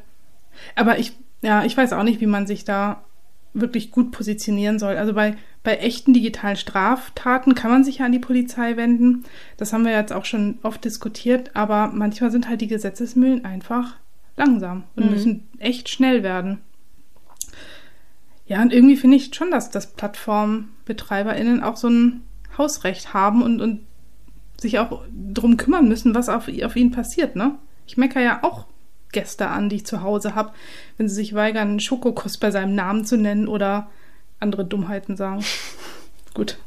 aber ich, ja, ich weiß auch nicht, wie man sich da wirklich gut positionieren soll. Also bei, bei echten digitalen Straftaten kann man sich ja an die Polizei wenden. Das haben wir jetzt auch schon oft diskutiert, aber manchmal sind halt die Gesetzesmühlen einfach langsam und Mhm. müssen echt schnell werden. Ja, und irgendwie finde ich schon, dass, dass PlattformbetreiberInnen auch so ein Hausrecht haben und, und sich auch drum kümmern müssen, was auf, auf ihnen passiert, ne? Ich meckere ja auch Gäste an, die ich zu Hause habe, wenn sie sich weigern, einen Schokokuss bei seinem Namen zu nennen oder andere Dummheiten sagen. Gut.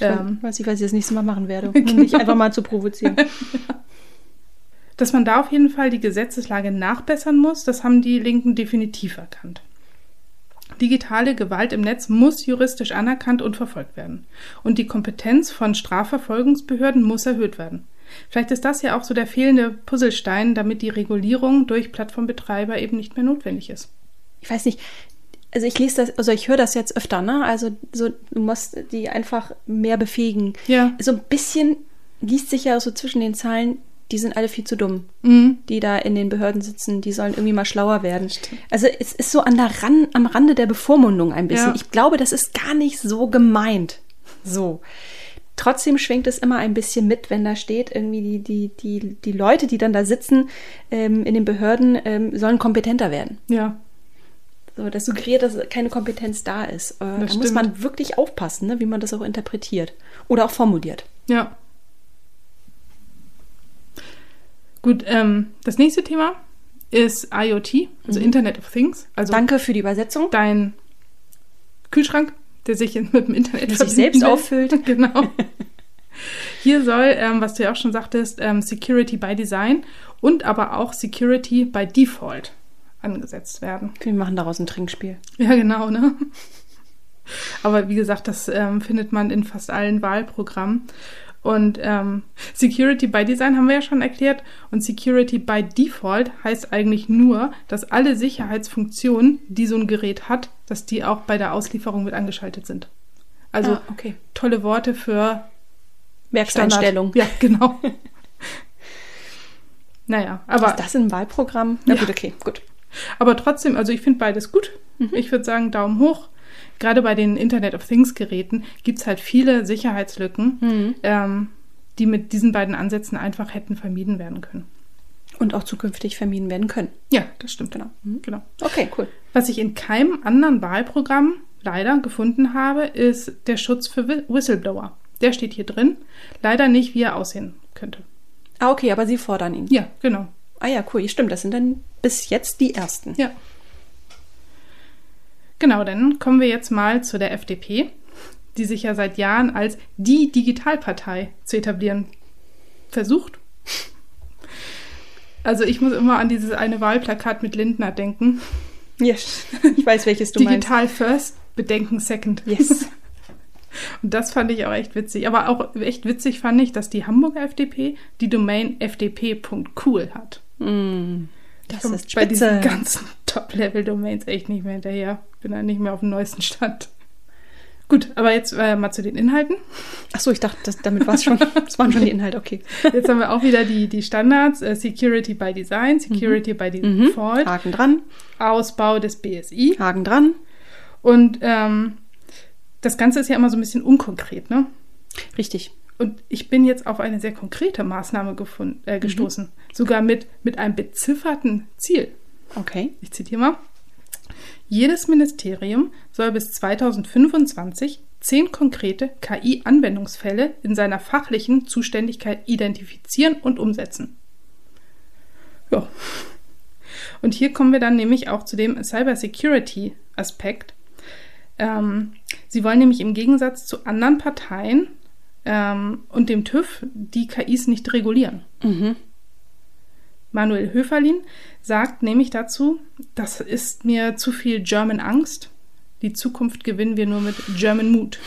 Ähm, was ich, was ich das nächste Mal machen werde, um mich einfach mal zu provozieren. dass man da auf jeden Fall die Gesetzeslage nachbessern muss, das haben die Linken definitiv erkannt. Digitale Gewalt im Netz muss juristisch anerkannt und verfolgt werden. Und die Kompetenz von Strafverfolgungsbehörden muss erhöht werden. Vielleicht ist das ja auch so der fehlende Puzzlestein, damit die Regulierung durch Plattformbetreiber eben nicht mehr notwendig ist. Ich weiß nicht, also ich lese das, also ich höre das jetzt öfter, ne? Also so, du musst die einfach mehr befähigen. Ja. So ein bisschen liest sich ja so zwischen den Zeilen, die sind alle viel zu dumm. Mhm. die da in den Behörden sitzen, die sollen irgendwie mal schlauer werden. Also es ist so an der Ran am Rande der Bevormundung ein bisschen. Ja. Ich glaube, das ist gar nicht so gemeint. So. Trotzdem schwingt es immer ein bisschen mit, wenn da steht, irgendwie die, die, die, die Leute, die dann da sitzen ähm, in den Behörden, ähm, sollen kompetenter werden. Ja. So, das suggeriert, dass keine Kompetenz da ist. Äh, da muss stimmt. man wirklich aufpassen, ne, wie man das auch interpretiert. Oder auch formuliert. Ja. Gut, ähm, das nächste Thema ist IoT, also Internet of Things. Also Danke für die Übersetzung. dein Kühlschrank, der sich mit dem Internet Der sich selbst will. auffüllt. genau. Hier soll, ähm, was du ja auch schon sagtest, ähm, Security by Design und aber auch Security by Default angesetzt werden. Wir machen daraus ein Trinkspiel. Ja, genau, ne? Aber wie gesagt, das ähm, findet man in fast allen Wahlprogrammen. Und ähm, Security by Design haben wir ja schon erklärt. Und Security by Default heißt eigentlich nur, dass alle Sicherheitsfunktionen, die so ein Gerät hat, dass die auch bei der Auslieferung mit angeschaltet sind. Also Ah, okay. tolle Worte für Werkseinstellung. Ja, genau. naja, aber, Ist das ein Wahlprogramm? Na Ja. gut, okay, gut. aber trotzdem, also ich finde beides gut. Mhm. Ich würde sagen, Daumen hoch. Gerade bei den Internet of Things Geräten gibt es halt viele Sicherheitslücken, Mhm. ähm, die mit diesen beiden Ansätzen einfach hätten vermieden werden können. Und auch zukünftig vermieden werden können. Ja, das stimmt. Genau. genau. Okay, cool. Was ich in keinem anderen Wahlprogramm leider gefunden habe, ist der Schutz für Whi- Whistleblower. Der steht hier drin. Leider nicht, wie er aussehen könnte. Ah, okay, aber Sie fordern ihn. Ja, genau. Ah ja, cool. Stimmt, das sind dann bis jetzt die ersten. Ja. Genau, dann kommen wir jetzt mal zu der FDP, die sich ja seit Jahren als die Digitalpartei zu etablieren versucht. Also ich muss immer an dieses eine Wahlplakat mit Lindner denken. Yes. Ich weiß, welches du meinst. Digital first, Bedenken second. Yes. Und das fand ich auch echt witzig. Aber auch echt witzig fand ich, dass die Hamburger FDP die Domain fdp.cool hat. Mm, das ist bei diesen spitze. ganzen Top-Level-Domains echt nicht mehr hinterher. Bin da nicht mehr auf dem neuesten Stand. Gut, aber jetzt äh, mal zu den Inhalten. Achso, ich dachte, das, damit war es schon. Das waren schon die Inhalte, okay. Jetzt haben wir auch wieder die, die Standards. Äh, Security by Design, Security by Mhm. Default, Haken dran, Ausbau des BSI. Haken dran. Und ähm, das Ganze ist ja immer so ein bisschen unkonkret, ne? Richtig. Und ich bin jetzt auf eine sehr konkrete Maßnahme gefunden, äh, gestoßen. Sogar mit, mit einem bezifferten Ziel. Okay. Ich zitiere mal. Jedes Ministerium soll bis 2025 zehn konkrete KI-Anwendungsfälle in seiner fachlichen Zuständigkeit identifizieren und umsetzen. Ja. Und hier kommen wir dann nämlich auch zu dem Cybersecurity-Aspekt. Ähm, sie wollen nämlich im Gegensatz zu anderen Parteien ähm, und dem TÜV die KIs nicht regulieren. Mhm. Manuel Höferlin sagt nämlich dazu, das ist mir zu viel German Angst. Die Zukunft gewinnen wir nur mit German Mut.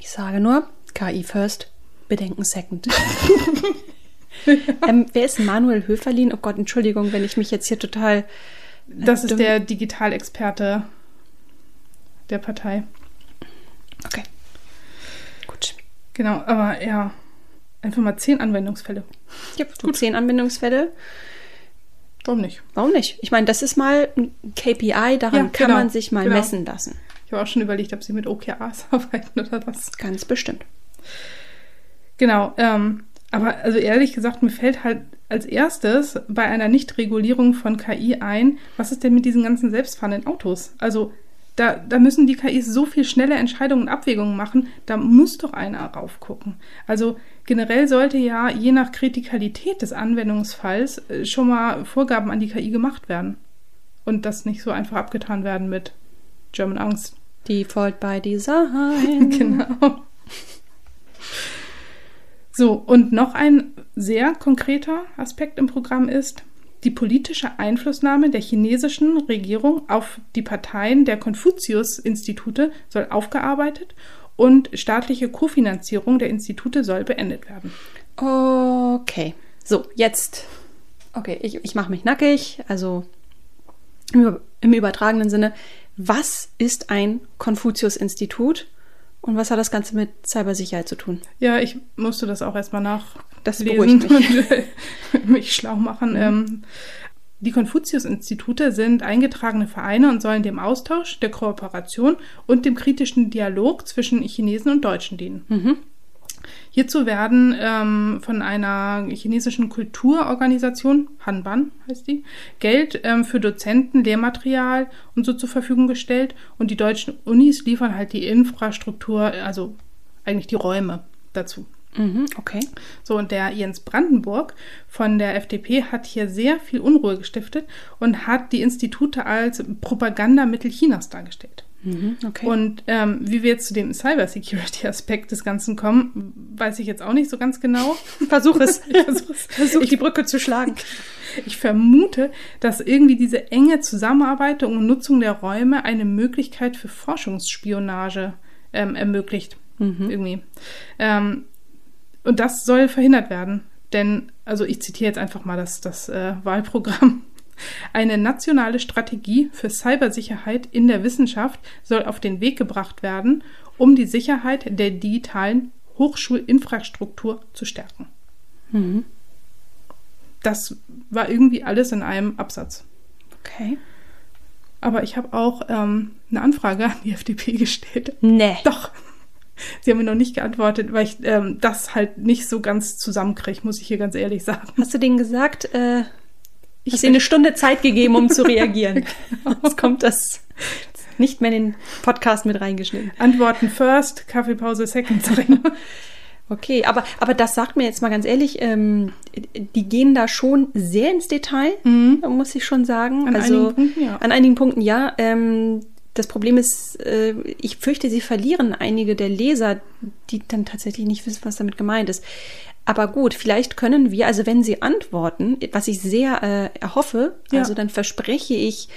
Ich sage nur, KI first, Bedenken second. ähm, wer ist Manuel Höferlin? Oh Gott, Entschuldigung, wenn ich mich jetzt hier total. Das ist der Digitalexperte der Partei. Okay. Gut. Genau, aber ja, einfach mal zehn Anwendungsfälle. Ja, du zehn Anwendungsfälle. Warum nicht? Warum nicht? Ich meine, das ist mal ein KPI, daran Ja, kann genau, man sich mal genau. messen lassen. Ich habe auch schon überlegt, ob sie mit OKRs arbeiten oder was. Ganz bestimmt. Genau, ähm, aber also ehrlich gesagt, mir fällt halt als erstes bei einer Nichtregulierung von KI ein, was ist denn mit diesen ganzen selbstfahrenden Autos? Also da, da müssen die KIs so viel schnelle Entscheidungen und Abwägungen machen, da muss doch einer raufgucken. Also generell sollte ja je nach Kritikalität des Anwendungsfalls äh, schon mal Vorgaben an die KI gemacht werden. Und das nicht so einfach abgetan werden mit German Angst. Default by Design. Genau. So, und noch ein sehr konkreter Aspekt im Programm ist, die politische Einflussnahme der chinesischen Regierung auf die Parteien der Konfuzius-Institute soll aufgearbeitet und staatliche Kofinanzierung der Institute soll beendet werden. Okay. So, jetzt. Okay, ich, ich mache mich nackig. Also im, im übertragenen Sinne. Was ist ein Konfuzius-Institut und was hat das Ganze mit Cybersicherheit zu tun? Ja, ich musste das auch erstmal nach Das lesen beruhigt mich. und mich schlau machen. Ähm, die Konfuzius-Institute sind eingetragene Vereine und sollen dem Austausch, der Kooperation und dem kritischen Dialog zwischen Chinesen und Deutschen dienen. Mhm. Hierzu werden ähm, von einer chinesischen Kulturorganisation, Hanban heißt die, Geld ähm, für Dozenten, Lehrmaterial und so zur Verfügung gestellt und die deutschen Unis liefern halt die Infrastruktur, also eigentlich die Räume dazu. Mhm, okay. So, und der Jens Brandenburg von der FDP hat hier sehr viel Unruhe gestiftet und hat die Institute als Propagandamittel Chinas dargestellt. Mhm, okay. Und ähm, wie wir jetzt zu dem Cybersecurity-Aspekt des Ganzen kommen, weiß ich jetzt auch nicht so ganz genau. Versuch es. Ich versuche es. Versuch die Brücke zu schlagen. Ich vermute, dass irgendwie diese enge Zusammenarbeit und Nutzung der Räume eine Möglichkeit für Forschungsspionage ähm, ermöglicht. Mhm. Irgendwie. Ähm, und das soll verhindert werden. Denn, also ich zitiere jetzt einfach mal das, das äh, Wahlprogramm. Eine nationale Strategie für Cybersicherheit in der Wissenschaft soll auf den Weg gebracht werden, um die Sicherheit der digitalen Hochschulinfrastruktur zu stärken. Mhm. Das war irgendwie alles in einem Absatz. Okay. Aber ich habe auch ähm, eine Anfrage an die FDP gestellt. Nee. Doch. Sie haben mir noch nicht geantwortet, weil ich ähm, das halt nicht so ganz zusammenkriege, muss ich hier ganz ehrlich sagen. Hast du denen gesagt, äh, Ich ihnen eine Stunde Zeit gegeben, um zu reagieren? Jetzt kommt das nicht mehr in den Podcast mit reingeschnitten. Antworten first, Kaffeepause second. Okay, aber, aber das sagt mir jetzt mal ganz ehrlich, ähm, die gehen da schon sehr ins Detail, muss ich schon sagen. An also einigen Punkten, ja. An einigen Punkten ja. Ähm, das Problem ist, äh, ich fürchte, sie verlieren einige der Leser, die dann tatsächlich nicht wissen, was damit gemeint ist. Aber gut, vielleicht können wir, also wenn sie antworten, was ich sehr äh, erhoffe, Ja. also dann verspreche ich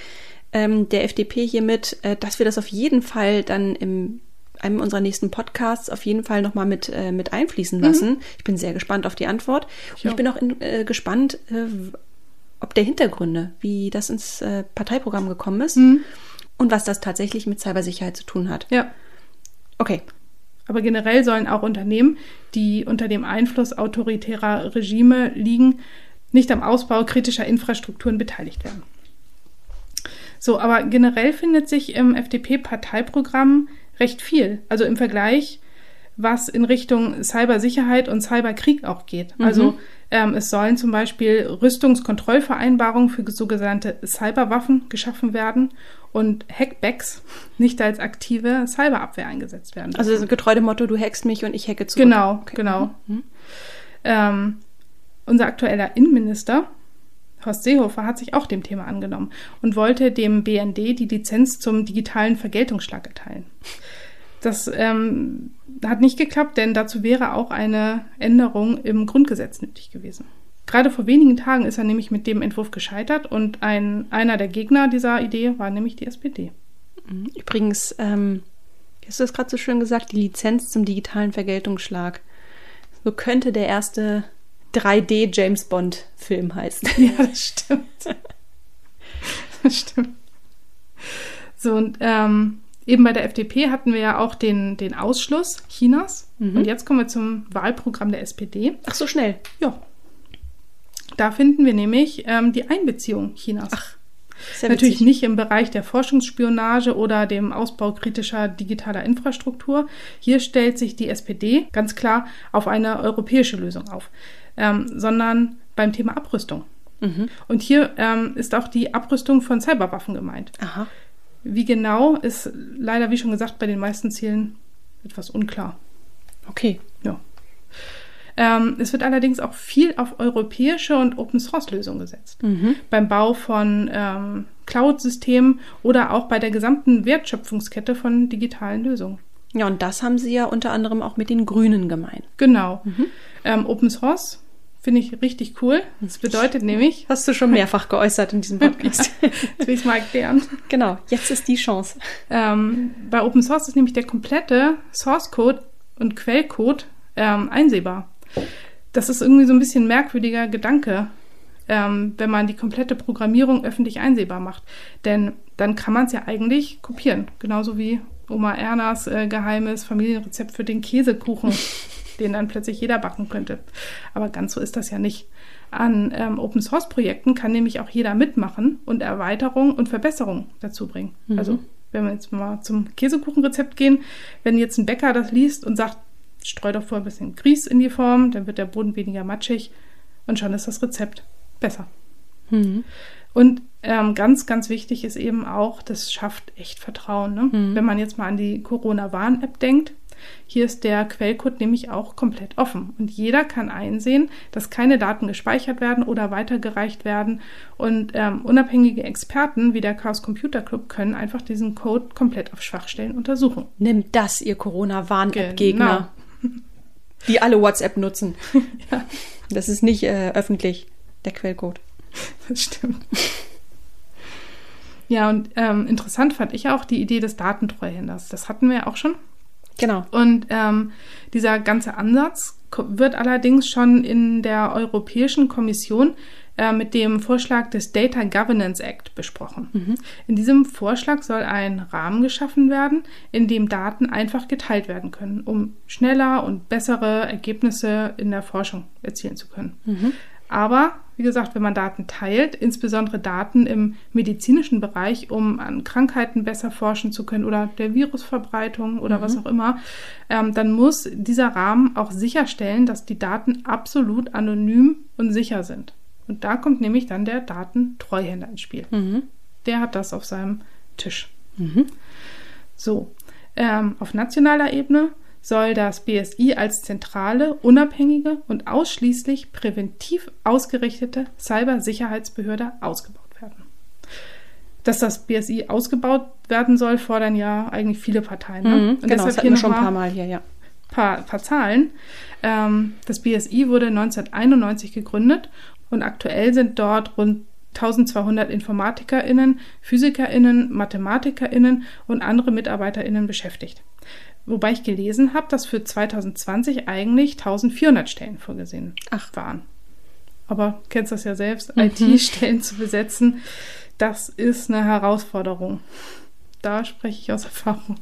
ähm, der FDP hiermit, äh, dass wir das auf jeden Fall dann im einem unserer nächsten Podcasts auf jeden Fall nochmal mit, äh, mit einfließen lassen. Ich bin sehr gespannt auf die Antwort. Ich Und ich bin auch in, äh, gespannt, äh, ob der Hintergründe, wie das ins äh, Parteiprogramm gekommen ist Mhm. und was das tatsächlich mit Cybersicherheit zu tun hat. Ja. Okay. Aber generell sollen auch Unternehmen, die unter dem Einfluss autoritärer Regime liegen, nicht am Ausbau kritischer Infrastrukturen beteiligt werden. So, aber generell findet sich im FDP-Parteiprogramm recht viel. Also im Vergleich, was in Richtung Cybersicherheit und Cyberkrieg auch geht. Also ähm, es sollen zum Beispiel Rüstungskontrollvereinbarungen für sogenannte Cyberwaffen geschaffen werden und Hackbacks nicht als aktive Cyberabwehr eingesetzt werden. Also das ist getreu dem Motto, du hackst mich und ich hacke zurück. Genau, Okay. genau. Mhm. Ähm, unser aktueller Innenminister, Horst Seehofer, hat sich auch dem Thema angenommen und wollte dem BND die Lizenz zum digitalen Vergeltungsschlag erteilen. Das ähm, hat nicht geklappt, denn dazu wäre auch eine Änderung im Grundgesetz nötig gewesen. Gerade vor wenigen Tagen ist er nämlich mit dem Entwurf gescheitert und ein, einer der Gegner dieser Idee war nämlich die SPD. Mhm. Übrigens, ähm, hast du das gerade so schön gesagt, die Lizenz zum digitalen Vergeltungsschlag. So könnte der erste 3D James Bond Film heißen. Ja, das stimmt. Das stimmt. So, und ähm, eben bei der FDP hatten wir ja auch den, den Ausschluss Chinas. Mhm. Und jetzt kommen wir zum Wahlprogramm der SPD. Ach so schnell. Ja. Da finden wir nämlich ähm, die Einbeziehung Chinas. Ach, Natürlich witzig. nicht im Bereich der Forschungsspionage oder dem Ausbau kritischer digitaler Infrastruktur. Hier stellt sich die SPD ganz klar auf eine europäische Lösung auf, ähm, sondern beim Thema Abrüstung. Mhm. Und hier ähm, ist auch die Abrüstung von Cyberwaffen gemeint. Aha. Wie genau ist leider, wie schon gesagt, bei den meisten Zielen etwas unklar. Okay. Ähm, es wird allerdings auch viel auf europäische und Open-Source-Lösungen gesetzt. Mhm. Beim Bau von ähm, Cloud-Systemen oder auch bei der gesamten Wertschöpfungskette von digitalen Lösungen. Ja, und das haben sie ja unter anderem auch mit den Grünen gemeint. Genau. Ähm, Open Source finde ich richtig cool. Das bedeutet nämlich, Hast du schon mehrfach geäußert in diesem Podcast. jetzt will ich es mal erklären, genau, jetzt ist die Chance. ähm, bei Open Source ist nämlich der komplette Source Code und Quellcode ähm, einsehbar. Das ist irgendwie so ein bisschen merkwürdiger Gedanke, ähm, wenn man die komplette Programmierung öffentlich einsehbar macht. Denn dann kann man es ja eigentlich kopieren. Genauso wie Oma Ernas äh, geheimes Familienrezept für den Käsekuchen, den dann plötzlich jeder backen könnte. Aber ganz so ist das ja nicht. An ähm, Open Source Projekten kann nämlich auch jeder mitmachen und Erweiterungen und Verbesserungen dazu bringen. Also wenn wir jetzt mal zum Käsekuchenrezept gehen, wenn jetzt ein Bäcker das liest und sagt, streu doch vorher ein bisschen Grieß in die Form, dann wird der Boden weniger matschig und schon ist das Rezept besser. Mhm. Und ähm, ganz, ganz wichtig ist eben auch, das schafft echt Vertrauen. Ne? Wenn man jetzt mal an die Corona-Warn-App denkt, Hier ist der Quellcode nämlich auch komplett offen und jeder kann einsehen, dass keine Daten gespeichert werden oder weitergereicht werden und ähm, unabhängige Experten wie der Chaos Computer Club können einfach diesen Code komplett auf Schwachstellen untersuchen. Nimmt das, ihr Corona-Warn-App-Gegner, genau. Die alle WhatsApp nutzen. ja. Das ist nicht äh, öffentlich, der Quellcode. Das stimmt. Ja, und ähm, interessant fand ich auch die Idee des Datentreuhänders. Das hatten wir ja auch schon. Genau. Und ähm, dieser ganze Ansatz wird allerdings schon in der Europäischen Kommission äh, mit dem Vorschlag des Data Governance Act besprochen. Mhm. In diesem Vorschlag soll ein Rahmen geschaffen werden, in dem Daten einfach geteilt werden können, um schneller und bessere Ergebnisse in der Forschung erzielen zu können. Mhm. Aber wie gesagt, wenn man Daten teilt, insbesondere Daten im medizinischen Bereich, um an Krankheiten besser forschen zu können oder der Virusverbreitung oder mhm. was auch immer, ähm, dann muss dieser Rahmen auch sicherstellen, dass die Daten absolut anonym und sicher sind. Und da kommt nämlich dann der Datentreuhänder ins Spiel. Mhm. Der hat das auf seinem Tisch. Mhm. So, ähm, auf nationaler Ebene soll das BSI als zentrale, unabhängige und ausschließlich präventiv ausgerichtete Cybersicherheitsbehörde ausgebaut werden. Dass das BSI ausgebaut werden soll, fordern ja eigentlich viele Parteien. Ne? Mhm, und genau, das hatten wir schon ein paar Mal hier, ja. Paar, paar Zahlen. Ähm, das BSI wurde 1991 gegründet und aktuell sind dort rund 1200 InformatikerInnen, PhysikerInnen, MathematikerInnen und andere MitarbeiterInnen beschäftigt. Wobei ich gelesen habe, dass für 2020 eigentlich 1400 Stellen vorgesehen Ach. waren. Aber kennst das ja selbst, mhm. IT-Stellen zu besetzen, das ist eine Herausforderung. Da spreche ich aus Erfahrung.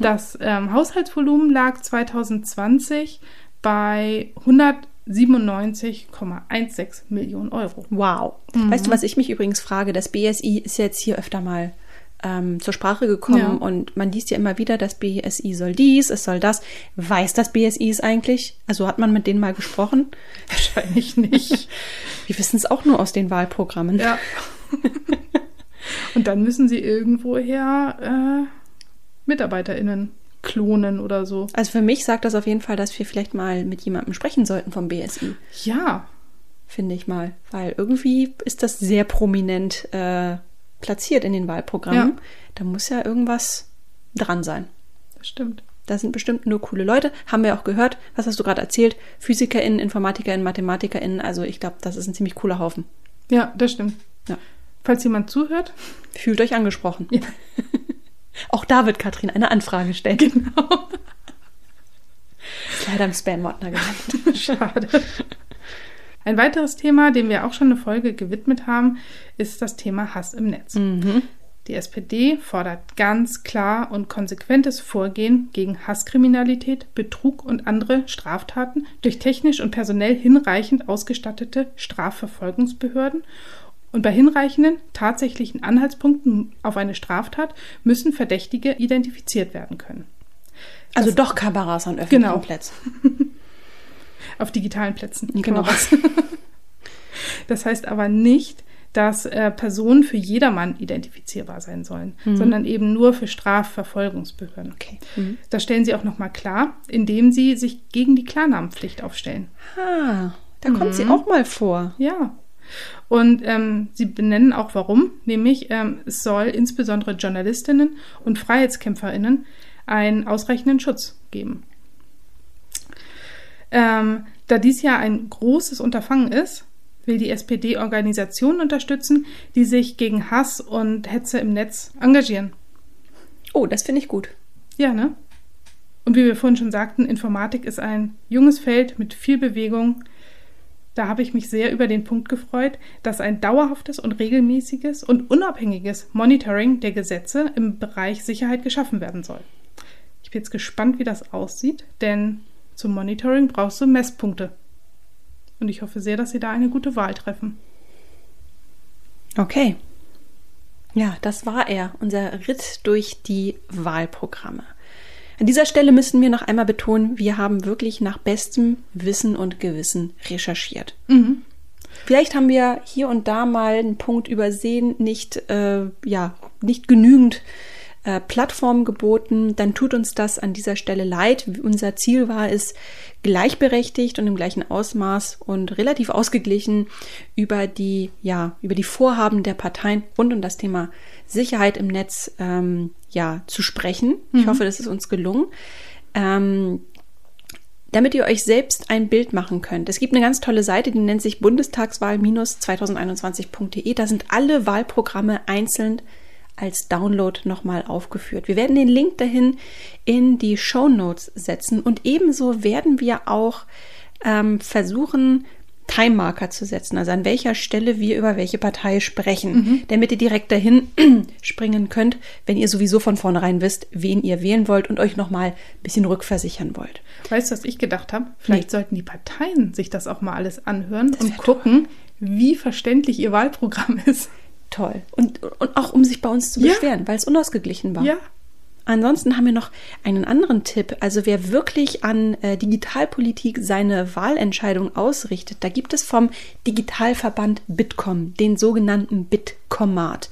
Das ähm, Haushaltsvolumen lag 2020 bei 197,16 Millionen Euro. Wow. Mhm. Weißt du, was ich mich übrigens frage? Das BSI ist jetzt hier öfter mal ähm, zur Sprache gekommen ja. und man liest ja immer wieder, das BSI soll dies, es soll das. Weiß das BSI es eigentlich? Also hat man mit denen mal gesprochen? Wahrscheinlich nicht. Wir wissen es auch nur aus den Wahlprogrammen. Ja. und dann müssen sie irgendwoher äh, MitarbeiterInnen klonen oder so. Also für mich sagt das auf jeden Fall, dass wir vielleicht mal mit jemandem sprechen sollten vom BSI. Ja. Finde ich mal. Weil irgendwie ist das sehr prominent äh, platziert in den Wahlprogrammen. Ja. Da muss ja irgendwas dran sein. Das stimmt. Da sind bestimmt nur coole Leute. Haben wir auch gehört. Was hast du gerade erzählt? PhysikerInnen, InformatikerInnen, MathematikerInnen. Also ich glaube, das ist ein ziemlich cooler Haufen. Ja, das stimmt. Ja. Falls jemand zuhört. Fühlt euch angesprochen. Ja. auch da wird Katrin eine Anfrage stellen. Genau. Leider im Spam-Ordner gelandet. Schade. Ein weiteres Thema, dem wir auch schon eine Folge gewidmet haben, ist das Thema Hass im Netz. Mhm. Die SPD fordert ganz klar und konsequentes Vorgehen gegen Hasskriminalität, Betrug und andere Straftaten durch technisch und personell hinreichend ausgestattete Strafverfolgungsbehörden. Und bei hinreichenden tatsächlichen Anhaltspunkten auf eine Straftat müssen Verdächtige identifiziert werden können. Also das, doch Kameras an öffentlichen genau. Plätzen. auf digitalen Plätzen. Genau. Das heißt aber nicht, dass äh, Personen für jedermann identifizierbar sein sollen, mhm. sondern eben nur für Strafverfolgungsbehörden. Okay. Mhm. Das stellen sie auch nochmal klar, indem sie sich gegen die Klarnamenpflicht aufstellen. Ah, da mhm. kommt sie auch mal vor. Ja. Und ähm, sie benennen auch warum, nämlich ähm, es soll insbesondere Journalistinnen und Freiheitskämpferinnen einen ausreichenden Schutz geben. Ähm, da dies ja ein großes Unterfangen ist, will die SPD Organisationen unterstützen, die sich gegen Hass und Hetze im Netz engagieren. Oh, das finde ich gut. Ja, ne? Und wie wir vorhin schon sagten, Informatik ist ein junges Feld mit viel Bewegung. Da habe ich mich sehr über den Punkt gefreut, dass ein dauerhaftes und regelmäßiges und unabhängiges Monitoring der Gesetze im Bereich Sicherheit geschaffen werden soll. Ich bin jetzt gespannt, wie das aussieht, denn zum Monitoring brauchst du Messpunkte. Und ich hoffe sehr, dass Sie da eine gute Wahl treffen. Okay. Ja, das war er, unser Ritt durch die Wahlprogramme. An dieser Stelle müssen wir noch einmal betonen, wir haben wirklich nach bestem Wissen und Gewissen recherchiert. Mhm. Vielleicht haben wir hier und da mal einen Punkt übersehen, nicht, äh, ja, nicht genügend äh, Plattform geboten, dann tut uns das an dieser Stelle leid. Unser Ziel war es, gleichberechtigt und im gleichen Ausmaß und relativ ausgeglichen über die, ja, über die Vorhaben der Parteien rund um das Thema Sicherheit im Netz ähm, ja, zu sprechen. Ich Mhm. hoffe, das ist uns gelungen. Ähm, damit ihr euch selbst ein Bild machen könnt. Es gibt eine ganz tolle Seite, die nennt sich bundestagswahl-2021.de. Da sind alle Wahlprogramme einzeln als Download nochmal aufgeführt. Wir werden den Link dahin in die Show Notes setzen und ebenso werden wir auch ähm, versuchen, Time Marker zu setzen, also an welcher Stelle wir über welche Partei sprechen, damit ihr direkt dahin springen könnt, wenn ihr sowieso von vornherein wisst, wen ihr wählen wollt und euch nochmal ein bisschen rückversichern wollt. Weißt du, was ich gedacht habe? Vielleicht Nee. sollten die Parteien sich das auch mal alles anhören Das und gucken, wie verständlich ihr Wahlprogramm ist. Toll. Und, und auch um sich bei uns zu Ja. beschweren, weil es unausgeglichen war. Ja. Ansonsten haben wir noch einen anderen Tipp. Also wer wirklich an äh, Digitalpolitik seine Wahlentscheidung ausrichtet, da gibt es vom Digitalverband Bitkom den sogenannten Bitkomat.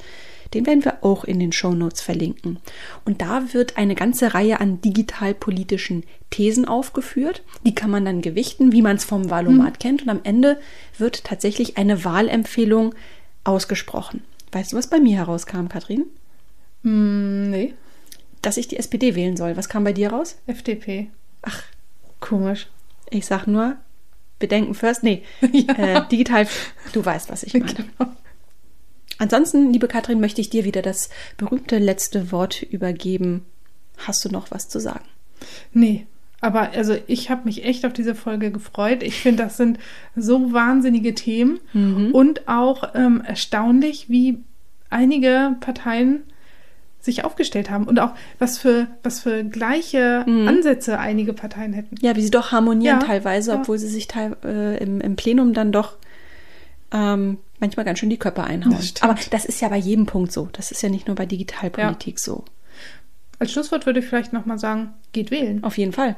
Den werden wir auch in den Shownotes verlinken. Und da wird eine ganze Reihe an digitalpolitischen Thesen aufgeführt. Die kann man dann gewichten, wie man es vom Wahlomat kennt. Und am Ende wird tatsächlich eine Wahlempfehlung ausgesprochen. Weißt du, was bei mir herauskam, Katrin? Hm, nee. Dass ich die SPD wählen soll. Was kam bei dir raus? FDP. Ach, Komisch. ich sag nur, Bedenken first. Nee, Ja. äh, digital, du weißt, was ich meine. Genau. Ansonsten, liebe Katrin, möchte ich dir wieder das berühmte letzte Wort übergeben. Hast du noch was zu sagen? Nee. Aber also ich habe mich echt auf diese Folge gefreut. Ich finde, das sind so wahnsinnige Themen und auch ähm, erstaunlich, wie einige Parteien sich aufgestellt haben und auch was für was für gleiche Ansätze einige Parteien hätten. Ja, wie sie doch harmonieren Ja, teilweise, ja. obwohl sie sich teil, äh, im, im Plenum dann doch ähm, manchmal ganz schön die Köpfe einhauen. Das. Aber das ist ja bei jedem Punkt so. Das ist ja nicht nur bei Digitalpolitik so. Als Schlusswort würde ich vielleicht nochmal sagen, geht wählen. Auf jeden Fall.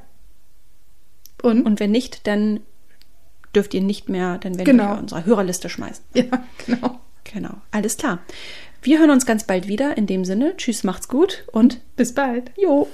Und, Und wenn nicht, dann dürft ihr nicht mehr, dann werden Genau. wir unsere Hörerliste schmeißen. ja, genau. Genau, alles klar. Wir hören uns ganz bald wieder. In dem Sinne, tschüss, macht's gut und Bis bald. jo.